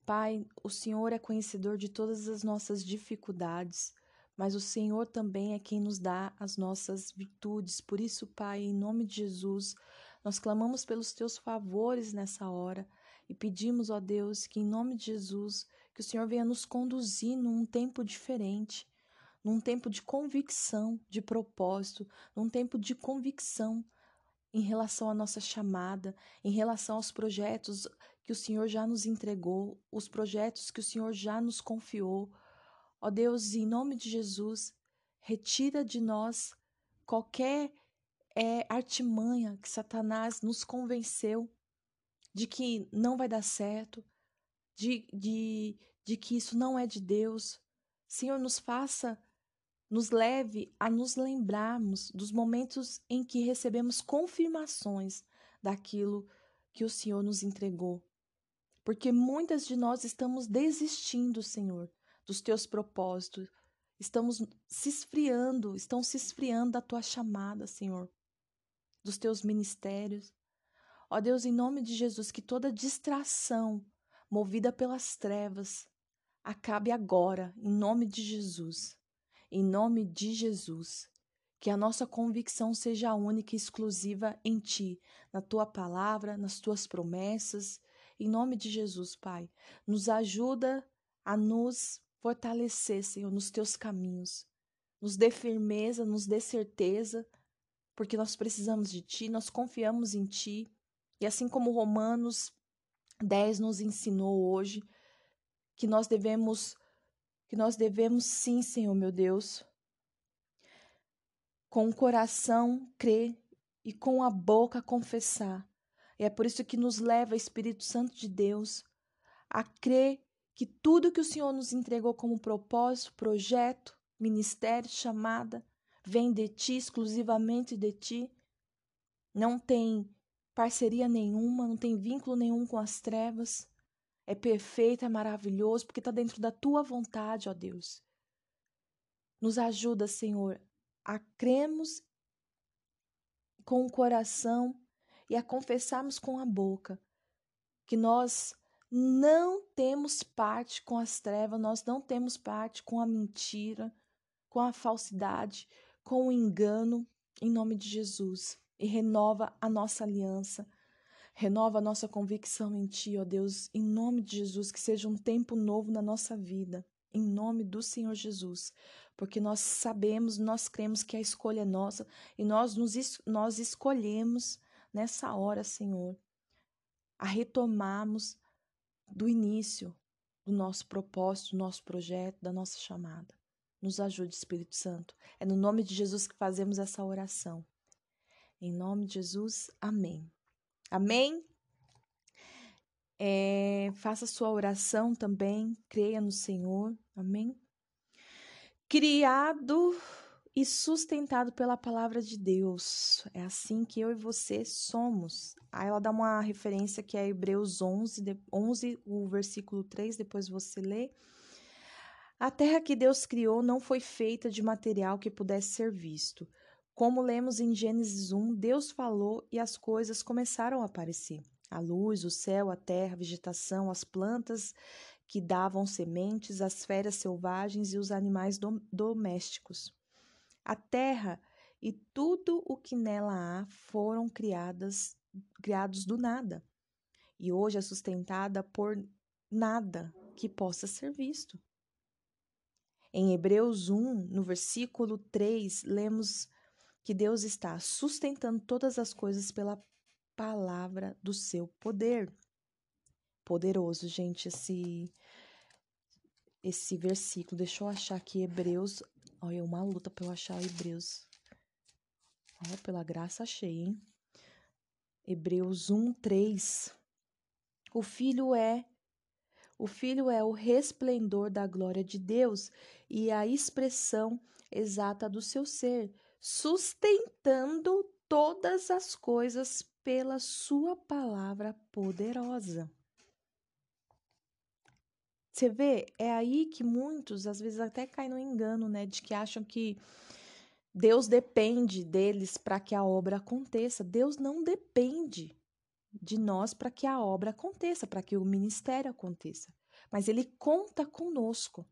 Speaker 1: Pai, o Senhor é conhecedor de todas as nossas dificuldades, mas o Senhor também é quem nos dá as nossas virtudes. Por isso, Pai, em nome de Jesus, nós clamamos pelos teus favores nessa hora e pedimos, ó Deus, que em nome de Jesus, que o Senhor venha nos conduzir num tempo diferente, num tempo de convicção, de propósito, num tempo de convicção em relação à nossa chamada, em relação aos projetos que o Senhor já nos entregou, os projetos que o Senhor já nos confiou. Ó Deus, em nome de Jesus, retira de nós qualquer é, artimanha que Satanás nos convenceu de que não vai dar certo, de, de, de que isso não é de Deus. Senhor, nos faça nos leve a nos lembrarmos dos momentos em que recebemos confirmações daquilo que o Senhor nos entregou. Porque muitas de nós estamos desistindo, Senhor, dos teus propósitos. Estamos se esfriando, estão se esfriando da tua chamada, Senhor, dos teus ministérios. Ó Deus, em nome de Jesus, que toda distração movida pelas trevas acabe agora, em nome de Jesus em nome de Jesus. Que a nossa convicção seja única e exclusiva em Ti, na Tua palavra, nas Tuas promessas. Em nome de Jesus, Pai, nos ajuda a nos fortalecer, Senhor, nos Teus caminhos. Nos dê firmeza, nos dê certeza, porque nós precisamos de Ti, nós confiamos em Ti. E assim como Romanos 10 nos ensinou hoje, que nós devemos que nós devemos sim, Senhor meu Deus, com o coração crer e com a boca confessar. E é por isso que nos leva, Espírito Santo de Deus, a crer que tudo que o Senhor nos entregou como propósito, projeto, ministério, chamada, vem de ti, exclusivamente de ti. Não tem parceria nenhuma, não tem vínculo nenhum com as trevas é perfeito, é maravilhoso, porque está dentro da tua vontade, ó Deus. Nos ajuda, Senhor, a cremos com o coração e a confessarmos com a boca que nós não temos parte com as trevas, nós não temos parte com a mentira, com a falsidade, com o engano, em nome de Jesus. E renova a nossa aliança Renova a nossa convicção em Ti, ó Deus, em nome de Jesus, que seja um tempo novo na nossa vida, em nome do Senhor Jesus, porque nós sabemos, nós cremos que a escolha é nossa e nós, nos, nós escolhemos nessa hora, Senhor, a retomarmos do início do nosso propósito, do nosso projeto, da nossa chamada. Nos ajude, Espírito Santo. É no nome de Jesus que fazemos essa oração. Em nome de Jesus, amém. Amém? É, faça sua oração também, creia no Senhor. Amém? Criado e sustentado pela palavra de Deus. É assim que eu e você somos. Aí ela dá uma referência que é Hebreus 11, 11 o versículo 3, depois você lê. A terra que Deus criou não foi feita de material que pudesse ser visto, como lemos em Gênesis 1, Deus falou e as coisas começaram a aparecer. A luz, o céu, a terra, a vegetação, as plantas que davam sementes, as feras selvagens e os animais dom domésticos. A terra e tudo o que nela há foram criadas, criados do nada, e hoje é sustentada por nada que possa ser visto. Em Hebreus 1, no versículo 3, lemos que Deus está sustentando todas as coisas pela palavra do seu poder. Poderoso, gente, esse esse versículo. Deixa eu achar aqui Hebreus. Olha, é uma luta para eu achar Hebreus. Olha, pela graça achei, hein? Hebreus 1, 3. O filho é o filho é o resplendor da glória de Deus e a expressão exata do seu ser, sustentando todas as coisas pela sua palavra poderosa. Você vê, é aí que muitos às vezes até caem no engano, né, de que acham que Deus depende deles para que a obra aconteça. Deus não depende de nós para que a obra aconteça, para que o ministério aconteça. Mas ele conta conosco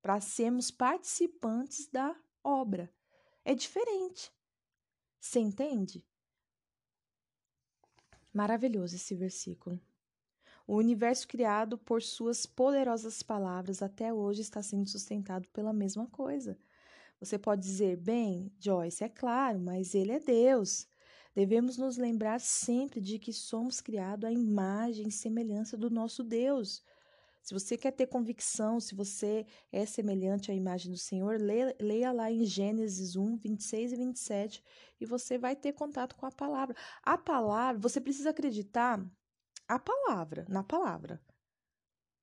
Speaker 1: para sermos participantes da obra é diferente. Você entende? Maravilhoso esse versículo. O universo criado por suas poderosas palavras até hoje está sendo sustentado pela mesma coisa. Você pode dizer, bem, Joyce, é claro, mas ele é Deus. Devemos nos lembrar sempre de que somos criados à imagem e semelhança do nosso Deus. Se você quer ter convicção, se você é semelhante à imagem do Senhor, leia, lá em Gênesis 1, 26 e 27 e você vai ter contato com a palavra. A palavra, você precisa acreditar a palavra, na palavra.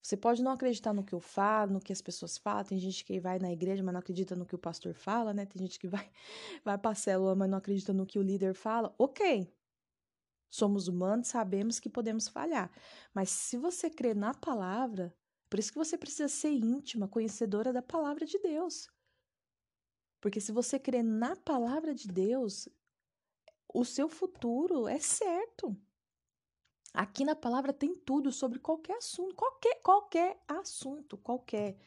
Speaker 1: Você pode não acreditar no que eu falo, no que as pessoas falam. Tem gente que vai na igreja, mas não acredita no que o pastor fala, né? Tem gente que vai, vai para a célula, mas não acredita no que o líder fala. Ok. Somos humanos, sabemos que podemos falhar. Mas se você crê na palavra, por isso que você precisa ser íntima, conhecedora da palavra de Deus. Porque se você crê na palavra de Deus, o seu futuro é certo. Aqui na palavra tem tudo sobre qualquer assunto, qualquer, qualquer assunto, qualquer.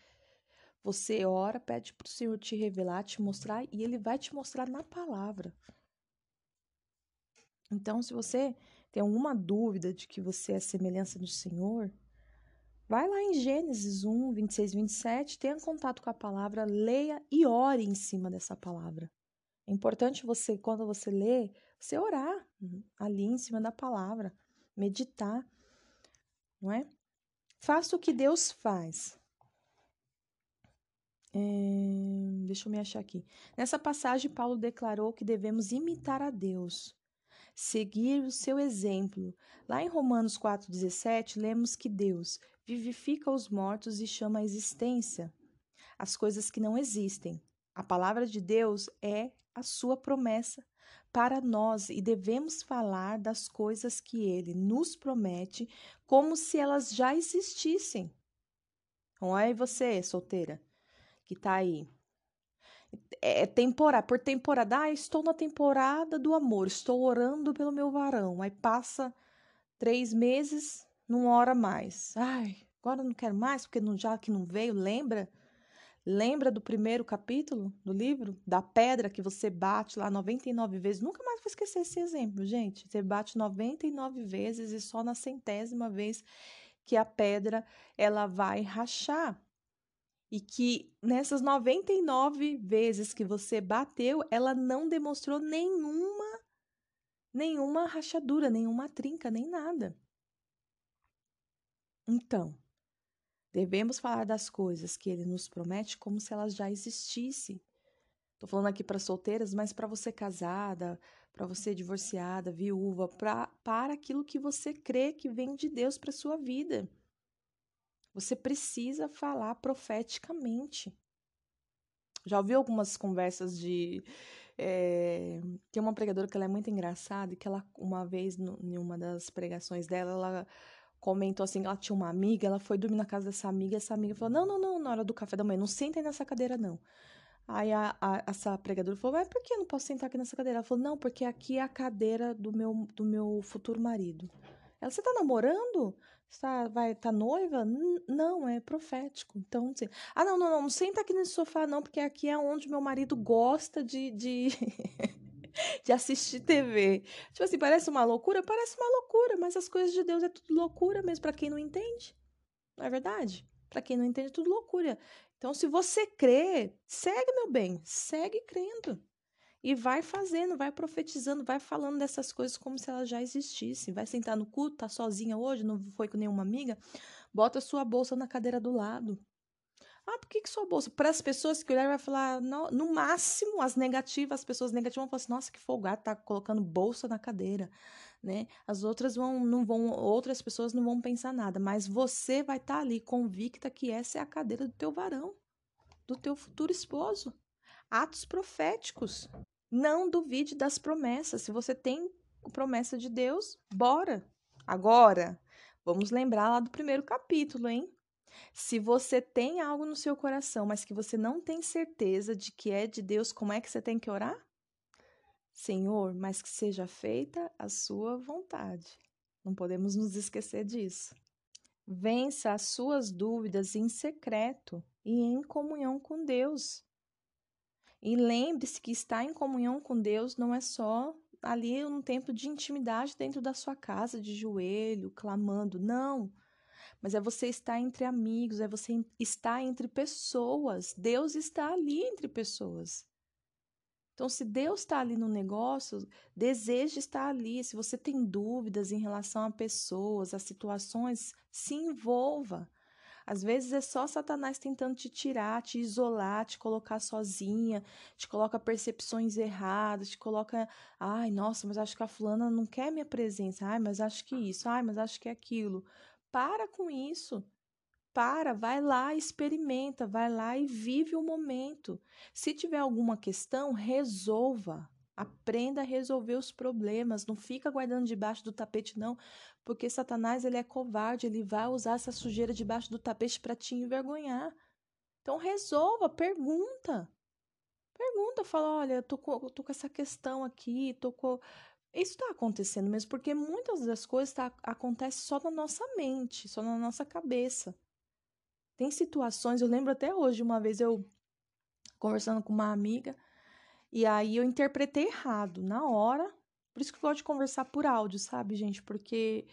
Speaker 1: Você ora, pede para o Senhor te revelar, te mostrar, e Ele vai te mostrar na palavra. Então, se você tem alguma dúvida de que você é semelhança do Senhor, vai lá em Gênesis 1, 26, 27, tenha contato com a palavra, leia e ore em cima dessa palavra. É importante você, quando você lê, você orar ali em cima da palavra meditar, não é? Faça o que Deus faz. É, deixa eu me achar aqui. Nessa passagem, Paulo declarou que devemos imitar a Deus, seguir o seu exemplo. Lá em Romanos 4,17, lemos que Deus vivifica os mortos e chama a existência as coisas que não existem. A palavra de Deus é a sua promessa para nós e devemos falar das coisas que ele nos promete como se elas já existissem. Não é você, solteira, que tá aí. É, é temporada, por temporada, ah, estou na temporada do amor, estou orando pelo meu varão. Aí passa três meses, não ora mais. Ai, agora não quero mais, porque não, já que não veio, lembra? Lembra do primeiro capítulo do livro? Da pedra que você bate lá 99 vezes. Nunca mais vou esquecer esse exemplo, gente. Você bate 99 vezes e só na centésima vez que a pedra ela vai rachar. E que nessas 99 vezes que você bateu, ela não demonstrou nenhuma nenhuma rachadura, nenhuma trinca, nem nada. Então, Devemos falar das coisas que ele nos promete como se elas já existissem. Estou falando aqui para solteiras, mas para você casada, para você divorciada, viúva, pra, para aquilo que você crê que vem de Deus para sua vida. Você precisa falar profeticamente. Já ouvi algumas conversas de. É, tem uma pregadora que ela é muito engraçada e que ela, uma vez, em uma das pregações dela, ela comentou assim, ela tinha uma amiga, ela foi dormir na casa dessa amiga, essa amiga falou, não, não, não, na hora do café da manhã, não sentem nessa cadeira, não. Aí a, a, essa pregadora falou, mas por que eu não posso sentar aqui nessa cadeira? Ela falou, não, porque aqui é a cadeira do meu, do meu futuro marido. Ela, você tá namorando? Você tá, vai, tá noiva? Não, é profético. Então, assim, ah, não, não, não, não senta aqui nesse sofá, não, porque aqui é onde meu marido gosta de, de de assistir TV. Tipo assim, parece uma loucura? Parece uma loucura, mas as coisas de Deus é tudo loucura mesmo para quem não entende. Não é verdade? Para quem não entende, é tudo loucura. Então, se você crê, segue, meu bem, segue crendo. E vai fazendo, vai profetizando, vai falando dessas coisas como se elas já existissem. Vai sentar no culto, tá sozinha hoje, não foi com nenhuma amiga, bota sua bolsa na cadeira do lado. Ah, por que, que sua bolsa? Para as pessoas que olharem, vai falar, no, no, máximo, as negativas, as pessoas negativas vão falar assim, nossa, que folgado, tá colocando bolsa na cadeira, né? As outras vão, não vão, outras pessoas não vão pensar nada, mas você vai estar tá ali convicta que essa é a cadeira do teu varão, do teu futuro esposo. Atos proféticos. Não duvide das promessas. Se você tem promessa de Deus, bora. Agora, vamos lembrar lá do primeiro capítulo, hein? Se você tem algo no seu coração, mas que você não tem certeza de que é de Deus, como é que você tem que orar? Senhor, mas que seja feita a sua vontade. Não podemos nos esquecer disso. Vença as suas dúvidas em secreto e em comunhão com Deus. E lembre-se que estar em comunhão com Deus não é só ali um tempo de intimidade dentro da sua casa, de joelho, clamando. Não. Mas é você estar entre amigos, é você estar entre pessoas. Deus está ali entre pessoas. Então, se Deus está ali no negócio, deseja estar ali. Se você tem dúvidas em relação a pessoas, a situações, se envolva. Às vezes é só Satanás tentando te tirar, te isolar, te colocar sozinha, te coloca percepções erradas, te coloca, ai, nossa, mas acho que a fulana não quer minha presença, ai, mas acho que isso, ai, mas acho que é aquilo. Para com isso. Para, vai lá, experimenta, vai lá e vive o momento. Se tiver alguma questão, resolva. Aprenda a resolver os problemas, não fica guardando debaixo do tapete não, porque Satanás ele é covarde, ele vai usar essa sujeira debaixo do tapete para te envergonhar. Então resolva, pergunta. Pergunta, fala, olha, eu tô com, tô com essa questão aqui, tô com... Isso está acontecendo mesmo, porque muitas das coisas tá, acontecem só na nossa mente, só na nossa cabeça. Tem situações, eu lembro até hoje, uma vez eu conversando com uma amiga, e aí eu interpretei errado na hora. Por isso que eu gosto de conversar por áudio, sabe, gente? Porque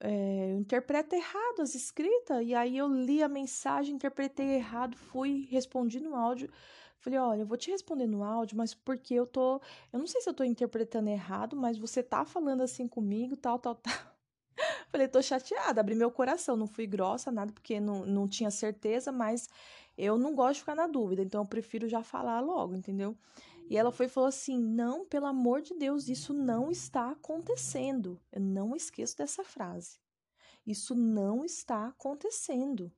Speaker 1: é, eu interpreto errado as escritas, e aí eu li a mensagem, interpretei errado, fui, respondi no áudio. Falei, olha, eu vou te responder no áudio, mas porque eu tô. Eu não sei se eu tô interpretando errado, mas você tá falando assim comigo, tal, tal, tal. Falei, tô chateada, abri meu coração, não fui grossa, nada, porque não, não tinha certeza, mas eu não gosto de ficar na dúvida, então eu prefiro já falar logo, entendeu? E ela foi e falou assim: Não, pelo amor de Deus, isso não está acontecendo. Eu não esqueço dessa frase. Isso não está acontecendo.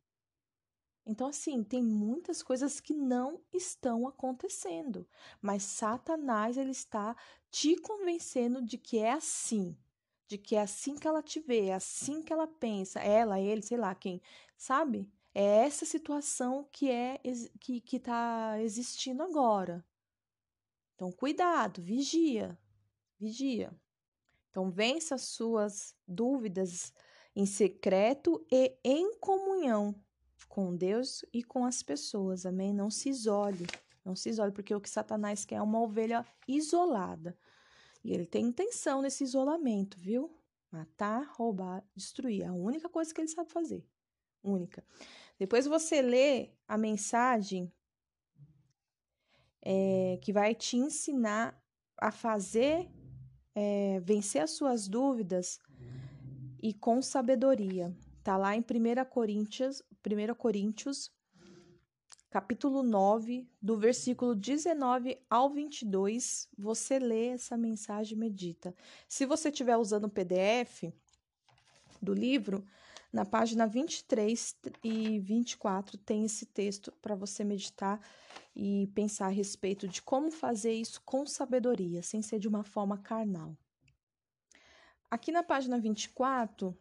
Speaker 1: Então, assim, tem muitas coisas que não estão acontecendo, mas Satanás ele está te convencendo de que é assim, de que é assim que ela te vê, é assim que ela pensa, ela, ele, sei lá quem, sabe? É essa situação que é que está existindo agora. Então, cuidado, vigia, vigia. Então, vença as suas dúvidas em secreto e em comunhão com Deus e com as pessoas, amém? Não se isole, não se isole, porque o que Satanás quer é uma ovelha isolada. E ele tem intenção nesse isolamento, viu? Matar, roubar, destruir. É a única coisa que ele sabe fazer. Única. Depois você lê a mensagem é, que vai te ensinar a fazer, é, vencer as suas dúvidas e com sabedoria. Tá lá em 1 Coríntios, 1 Coríntios, capítulo 9, do versículo 19 ao 22. Você lê essa mensagem e medita. Se você estiver usando o PDF do livro, na página 23 e 24 tem esse texto para você meditar e pensar a respeito de como fazer isso com sabedoria, sem ser de uma forma carnal. Aqui na página 24,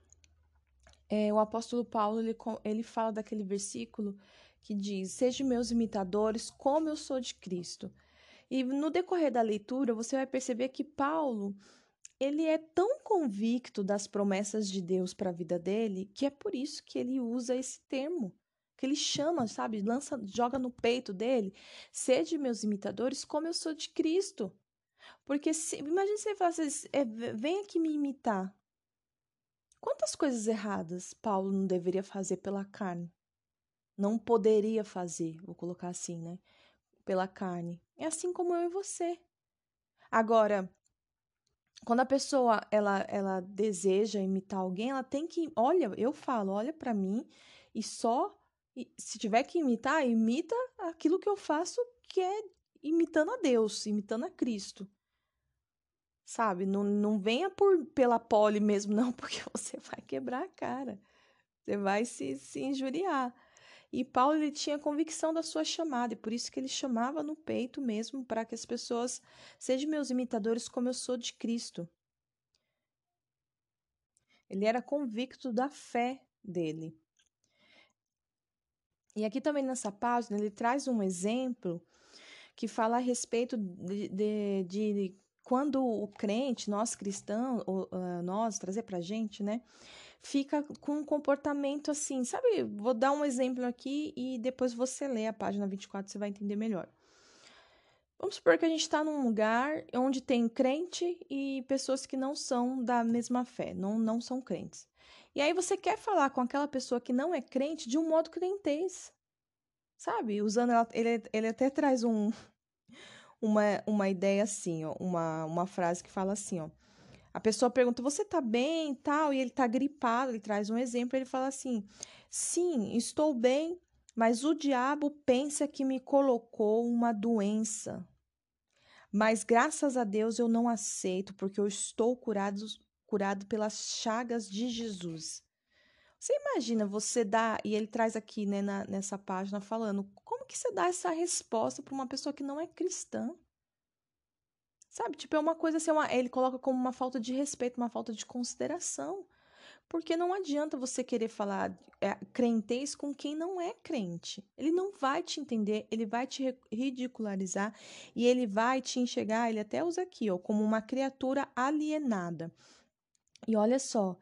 Speaker 1: é, o apóstolo Paulo ele, ele fala daquele versículo que diz: Sejam meus imitadores, como eu sou de Cristo. E no decorrer da leitura, você vai perceber que Paulo ele é tão convicto das promessas de Deus para a vida dele que é por isso que ele usa esse termo. Que ele chama, sabe, lança, joga no peito dele, sede meus imitadores como eu sou de Cristo. Porque se, imagine se ele falasse, assim, é, vem aqui me imitar. Quantas coisas erradas Paulo não deveria fazer pela carne? Não poderia fazer, vou colocar assim, né? Pela carne. É assim como eu e você. Agora, quando a pessoa ela, ela deseja imitar alguém, ela tem que, olha, eu falo, olha para mim e só se tiver que imitar, imita aquilo que eu faço, que é imitando a Deus, imitando a Cristo. Sabe? Não, não venha por pela pole mesmo, não, porque você vai quebrar a cara. Você vai se, se injuriar. E Paulo ele tinha convicção da sua chamada, e por isso que ele chamava no peito mesmo para que as pessoas sejam meus imitadores como eu sou de Cristo. Ele era convicto da fé dele. E aqui também nessa página ele traz um exemplo que fala a respeito de, de, de quando o crente, nós cristãos, uh, nós, trazer para a gente, né? Fica com um comportamento assim, sabe? Vou dar um exemplo aqui e depois você lê a página 24, você vai entender melhor. Vamos supor que a gente está num lugar onde tem crente e pessoas que não são da mesma fé, não, não são crentes. E aí você quer falar com aquela pessoa que não é crente de um modo crentez. Sabe? Usando ela, ele, ele até traz um, uma, uma ideia assim, ó, uma, uma frase que fala assim, ó. A pessoa pergunta: "Você tá bem?" tal, e ele tá gripado, ele traz um exemplo, ele fala assim: "Sim, estou bem, mas o diabo pensa que me colocou uma doença. Mas graças a Deus eu não aceito, porque eu estou curado, curado pelas chagas de Jesus. Você imagina você dá, e ele traz aqui né, na, nessa página falando, como que você dá essa resposta para uma pessoa que não é cristã? Sabe, tipo, é uma coisa assim, uma, ele coloca como uma falta de respeito, uma falta de consideração. Porque não adianta você querer falar é, crentez com quem não é crente. Ele não vai te entender, ele vai te ridicularizar e ele vai te enxergar, ele até usa aqui, ó, como uma criatura alienada. E olha só,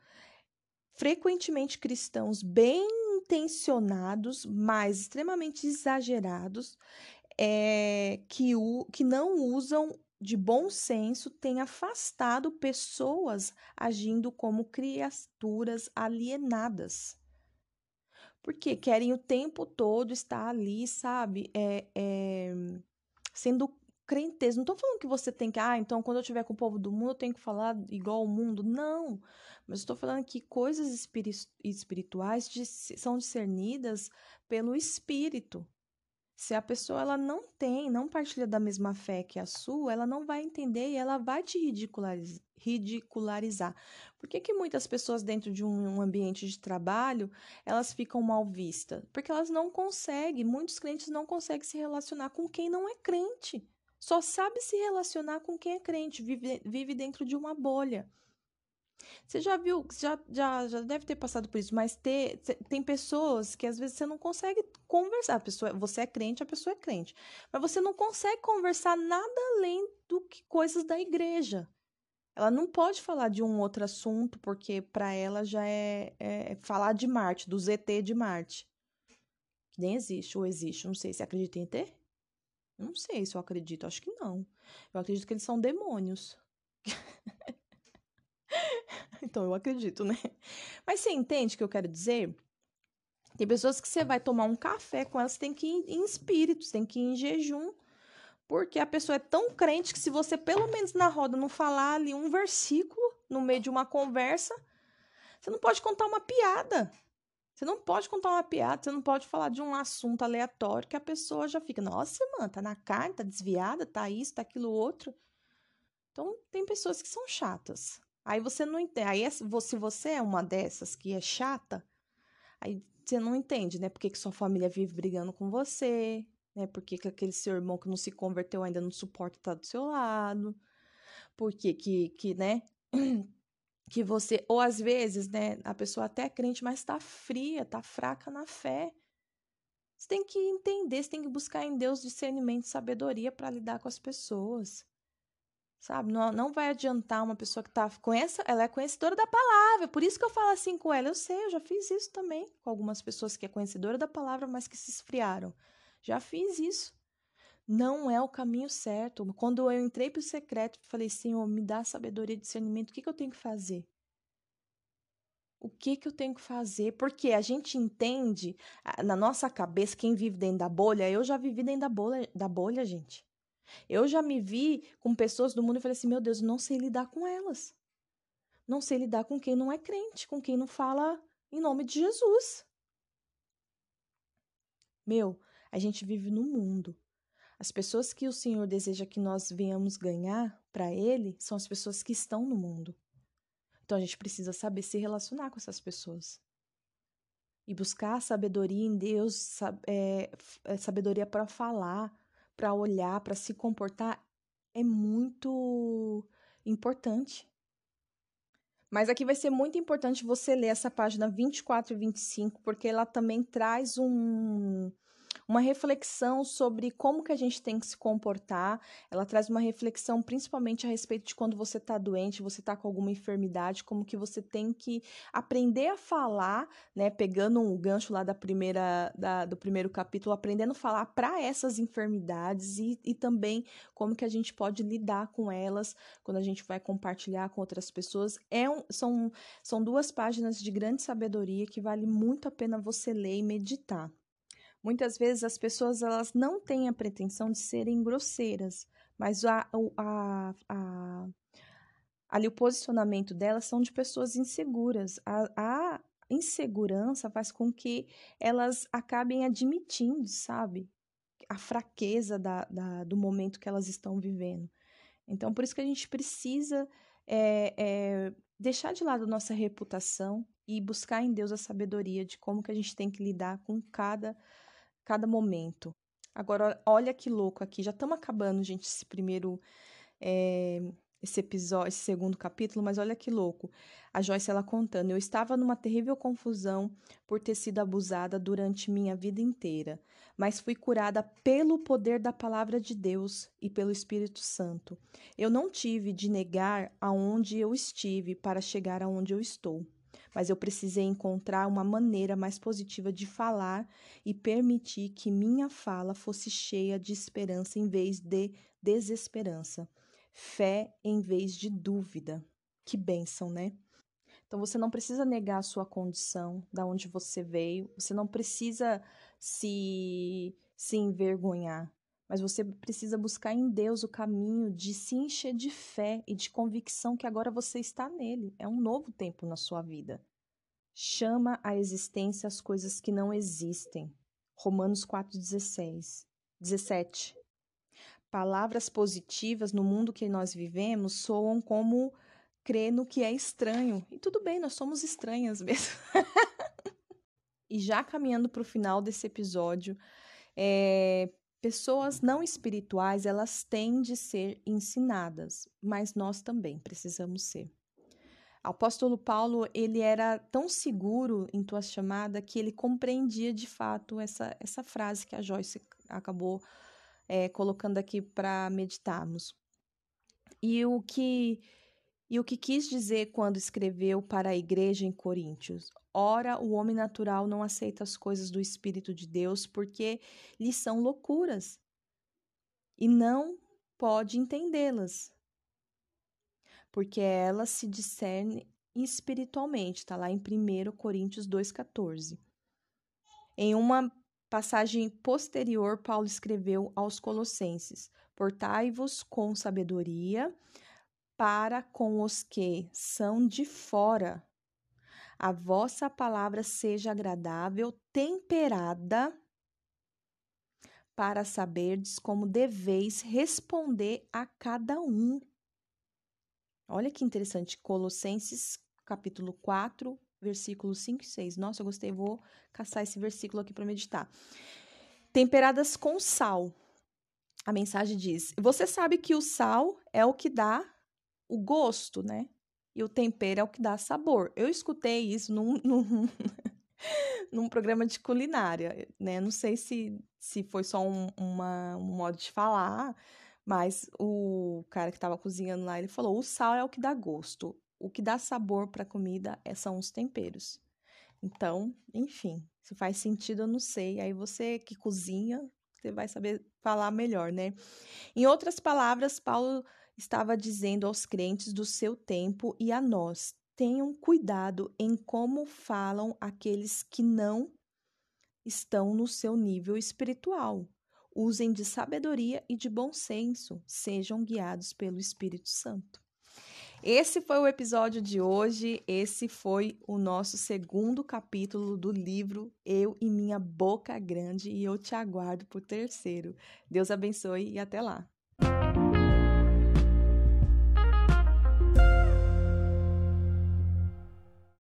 Speaker 1: frequentemente cristãos bem intencionados, mas extremamente exagerados, é, que, o, que não usam de bom senso tem afastado pessoas agindo como criaturas alienadas. Porque querem o tempo todo estar ali, sabe? É, é, sendo crentes. Não estou falando que você tem que, ah, então quando eu estiver com o povo do mundo eu tenho que falar igual ao mundo. Não. Mas estou falando que coisas espirituais são discernidas pelo espírito. Se a pessoa ela não tem, não partilha da mesma fé que a sua, ela não vai entender e ela vai te ridicularizar. Por que, que muitas pessoas dentro de um ambiente de trabalho, elas ficam mal vistas? Porque elas não conseguem, muitos crentes não conseguem se relacionar com quem não é crente. Só sabe se relacionar com quem é crente, vive, vive dentro de uma bolha. Você já viu, já, já, já deve ter passado por isso, mas ter, tem pessoas que às vezes você não consegue conversar. A pessoa, você é crente, a pessoa é crente. Mas você não consegue conversar nada além do que coisas da igreja. Ela não pode falar de um outro assunto, porque para ela já é, é, falar de Marte, do ZT de Marte. Que nem existe, ou existe, não sei. Você acredita em ET? Não sei se eu acredito, acho que não. Eu acredito que eles são demônios. então eu acredito, né? Mas você entende o que eu quero dizer? Tem pessoas que você vai tomar um café com elas, tem que ir em espírito, você tem que ir em jejum, porque a pessoa é tão crente que se você pelo menos na roda não falar ali um versículo no meio de uma conversa, você não pode contar uma piada. Você não pode contar uma piada, você não pode falar de um assunto aleatório que a pessoa já fica, nossa, mano, tá na carne, tá desviada, tá isso, tá aquilo outro. Então, tem pessoas que são chatas. Aí você não entende. Aí, se você é uma dessas que é chata, aí você não entende, né? Por que, que sua família vive brigando com você, né? Por que, que aquele seu irmão que não se converteu ainda não suporta estar do seu lado. Por que, que, que né? que você, ou às vezes, né, a pessoa até é crente, mas está fria, está fraca na fé. Você tem que entender, você tem que buscar em Deus discernimento e sabedoria para lidar com as pessoas. Sabe? Não, não vai adiantar uma pessoa que tá conhece, ela é conhecedora da palavra. Por isso que eu falo assim com ela. Eu sei, eu já fiz isso também com algumas pessoas que é conhecedora da palavra, mas que se esfriaram. Já fiz isso. Não é o caminho certo. Quando eu entrei para o secreto, falei, Senhor, me dá sabedoria e discernimento. O que, que eu tenho que fazer? O que, que eu tenho que fazer? Porque a gente entende, na nossa cabeça, quem vive dentro da bolha, eu já vivi dentro da bolha, da bolha gente. Eu já me vi com pessoas do mundo e falei assim: meu Deus, não sei lidar com elas. Não sei lidar com quem não é crente, com quem não fala em nome de Jesus. Meu, a gente vive no mundo. As pessoas que o Senhor deseja que nós venhamos ganhar para Ele são as pessoas que estão no mundo. Então a gente precisa saber se relacionar com essas pessoas. E buscar sabedoria em Deus, é, sabedoria para falar, para olhar, para se comportar é muito importante. Mas aqui vai ser muito importante você ler essa página 24 e 25, porque ela também traz um, uma reflexão sobre como que a gente tem que se comportar. Ela traz uma reflexão principalmente a respeito de quando você está doente, você está com alguma enfermidade, como que você tem que aprender a falar, né? Pegando um gancho lá da primeira, da, do primeiro capítulo, aprendendo a falar para essas enfermidades e, e também como que a gente pode lidar com elas quando a gente vai compartilhar com outras pessoas. É um, são, são duas páginas de grande sabedoria que vale muito a pena você ler e meditar. Muitas vezes as pessoas elas não têm a pretensão de serem grosseiras, mas a, a, a, ali o posicionamento delas são de pessoas inseguras. A, insegurança faz com que elas acabem admitindo, sabe? A fraqueza da, da, do momento que elas estão vivendo. Então, por isso que a gente precisa é, é, deixar de lado nossa reputação e buscar em Deus a sabedoria de como que a gente tem que lidar com cada cada momento. Agora, olha que louco aqui. Já estamos acabando, gente, esse primeiro. É, esse episódio, esse segundo capítulo, mas olha que louco. A Joyce ela contando: Eu estava numa terrível confusão por ter sido abusada durante minha vida inteira, mas fui curada pelo poder da palavra de Deus e pelo Espírito Santo. Eu não tive de negar aonde eu estive para chegar aonde eu estou mas eu precisei encontrar uma maneira mais positiva de falar e permitir que minha fala fosse cheia de esperança em vez de desesperança, fé em vez de dúvida. Que bênção, né? Então você não precisa negar a sua condição, da onde você veio, você não precisa se se envergonhar, mas você precisa buscar em Deus o caminho de se encher de fé e de convicção que agora você está nele. É um novo tempo na sua vida. Chama à existência as coisas que não existem. Romanos 4,16. 17. Palavras positivas no mundo que nós vivemos soam como crer no que é estranho. E tudo bem, nós somos estranhas mesmo. e já caminhando para o final desse episódio, é, Pessoas não espirituais, elas têm de ser ensinadas, mas nós também precisamos ser. O apóstolo Paulo, ele era tão seguro em tua chamada que ele compreendia de fato essa, essa frase que a Joyce acabou é, colocando aqui para meditarmos. E o que e o que quis dizer quando escreveu para a igreja em Coríntios? Ora, o homem natural não aceita as coisas do Espírito de Deus porque lhe são loucuras e não pode entendê-las, porque elas se discernem espiritualmente, está lá em 1 Coríntios 2,14. Em uma passagem posterior, Paulo escreveu aos Colossenses: Portai-vos com sabedoria para com os que são de fora. A vossa palavra seja agradável, temperada, para saberdes como deveis responder a cada um. Olha que interessante, Colossenses capítulo 4, versículos 5 e 6. Nossa, eu gostei, vou caçar esse versículo aqui para meditar. Temperadas com sal. A mensagem diz: Você sabe que o sal é o que dá o gosto, né? E o tempero é o que dá sabor. Eu escutei isso num, num, num programa de culinária, né? Não sei se, se foi só um, uma, um modo de falar, mas o cara que estava cozinhando lá, ele falou: o sal é o que dá gosto. O que dá sabor para a comida é, são os temperos. Então, enfim, se faz sentido, eu não sei. Aí você que cozinha, você vai saber falar melhor, né? Em outras palavras, Paulo estava dizendo aos crentes do seu tempo e a nós: tenham cuidado em como falam aqueles que não estão no seu nível espiritual. Usem de sabedoria e de bom senso, sejam guiados pelo Espírito Santo. Esse foi o episódio de hoje. Esse foi o nosso segundo capítulo do livro Eu e Minha Boca Grande. E eu te aguardo por terceiro. Deus abençoe e até lá.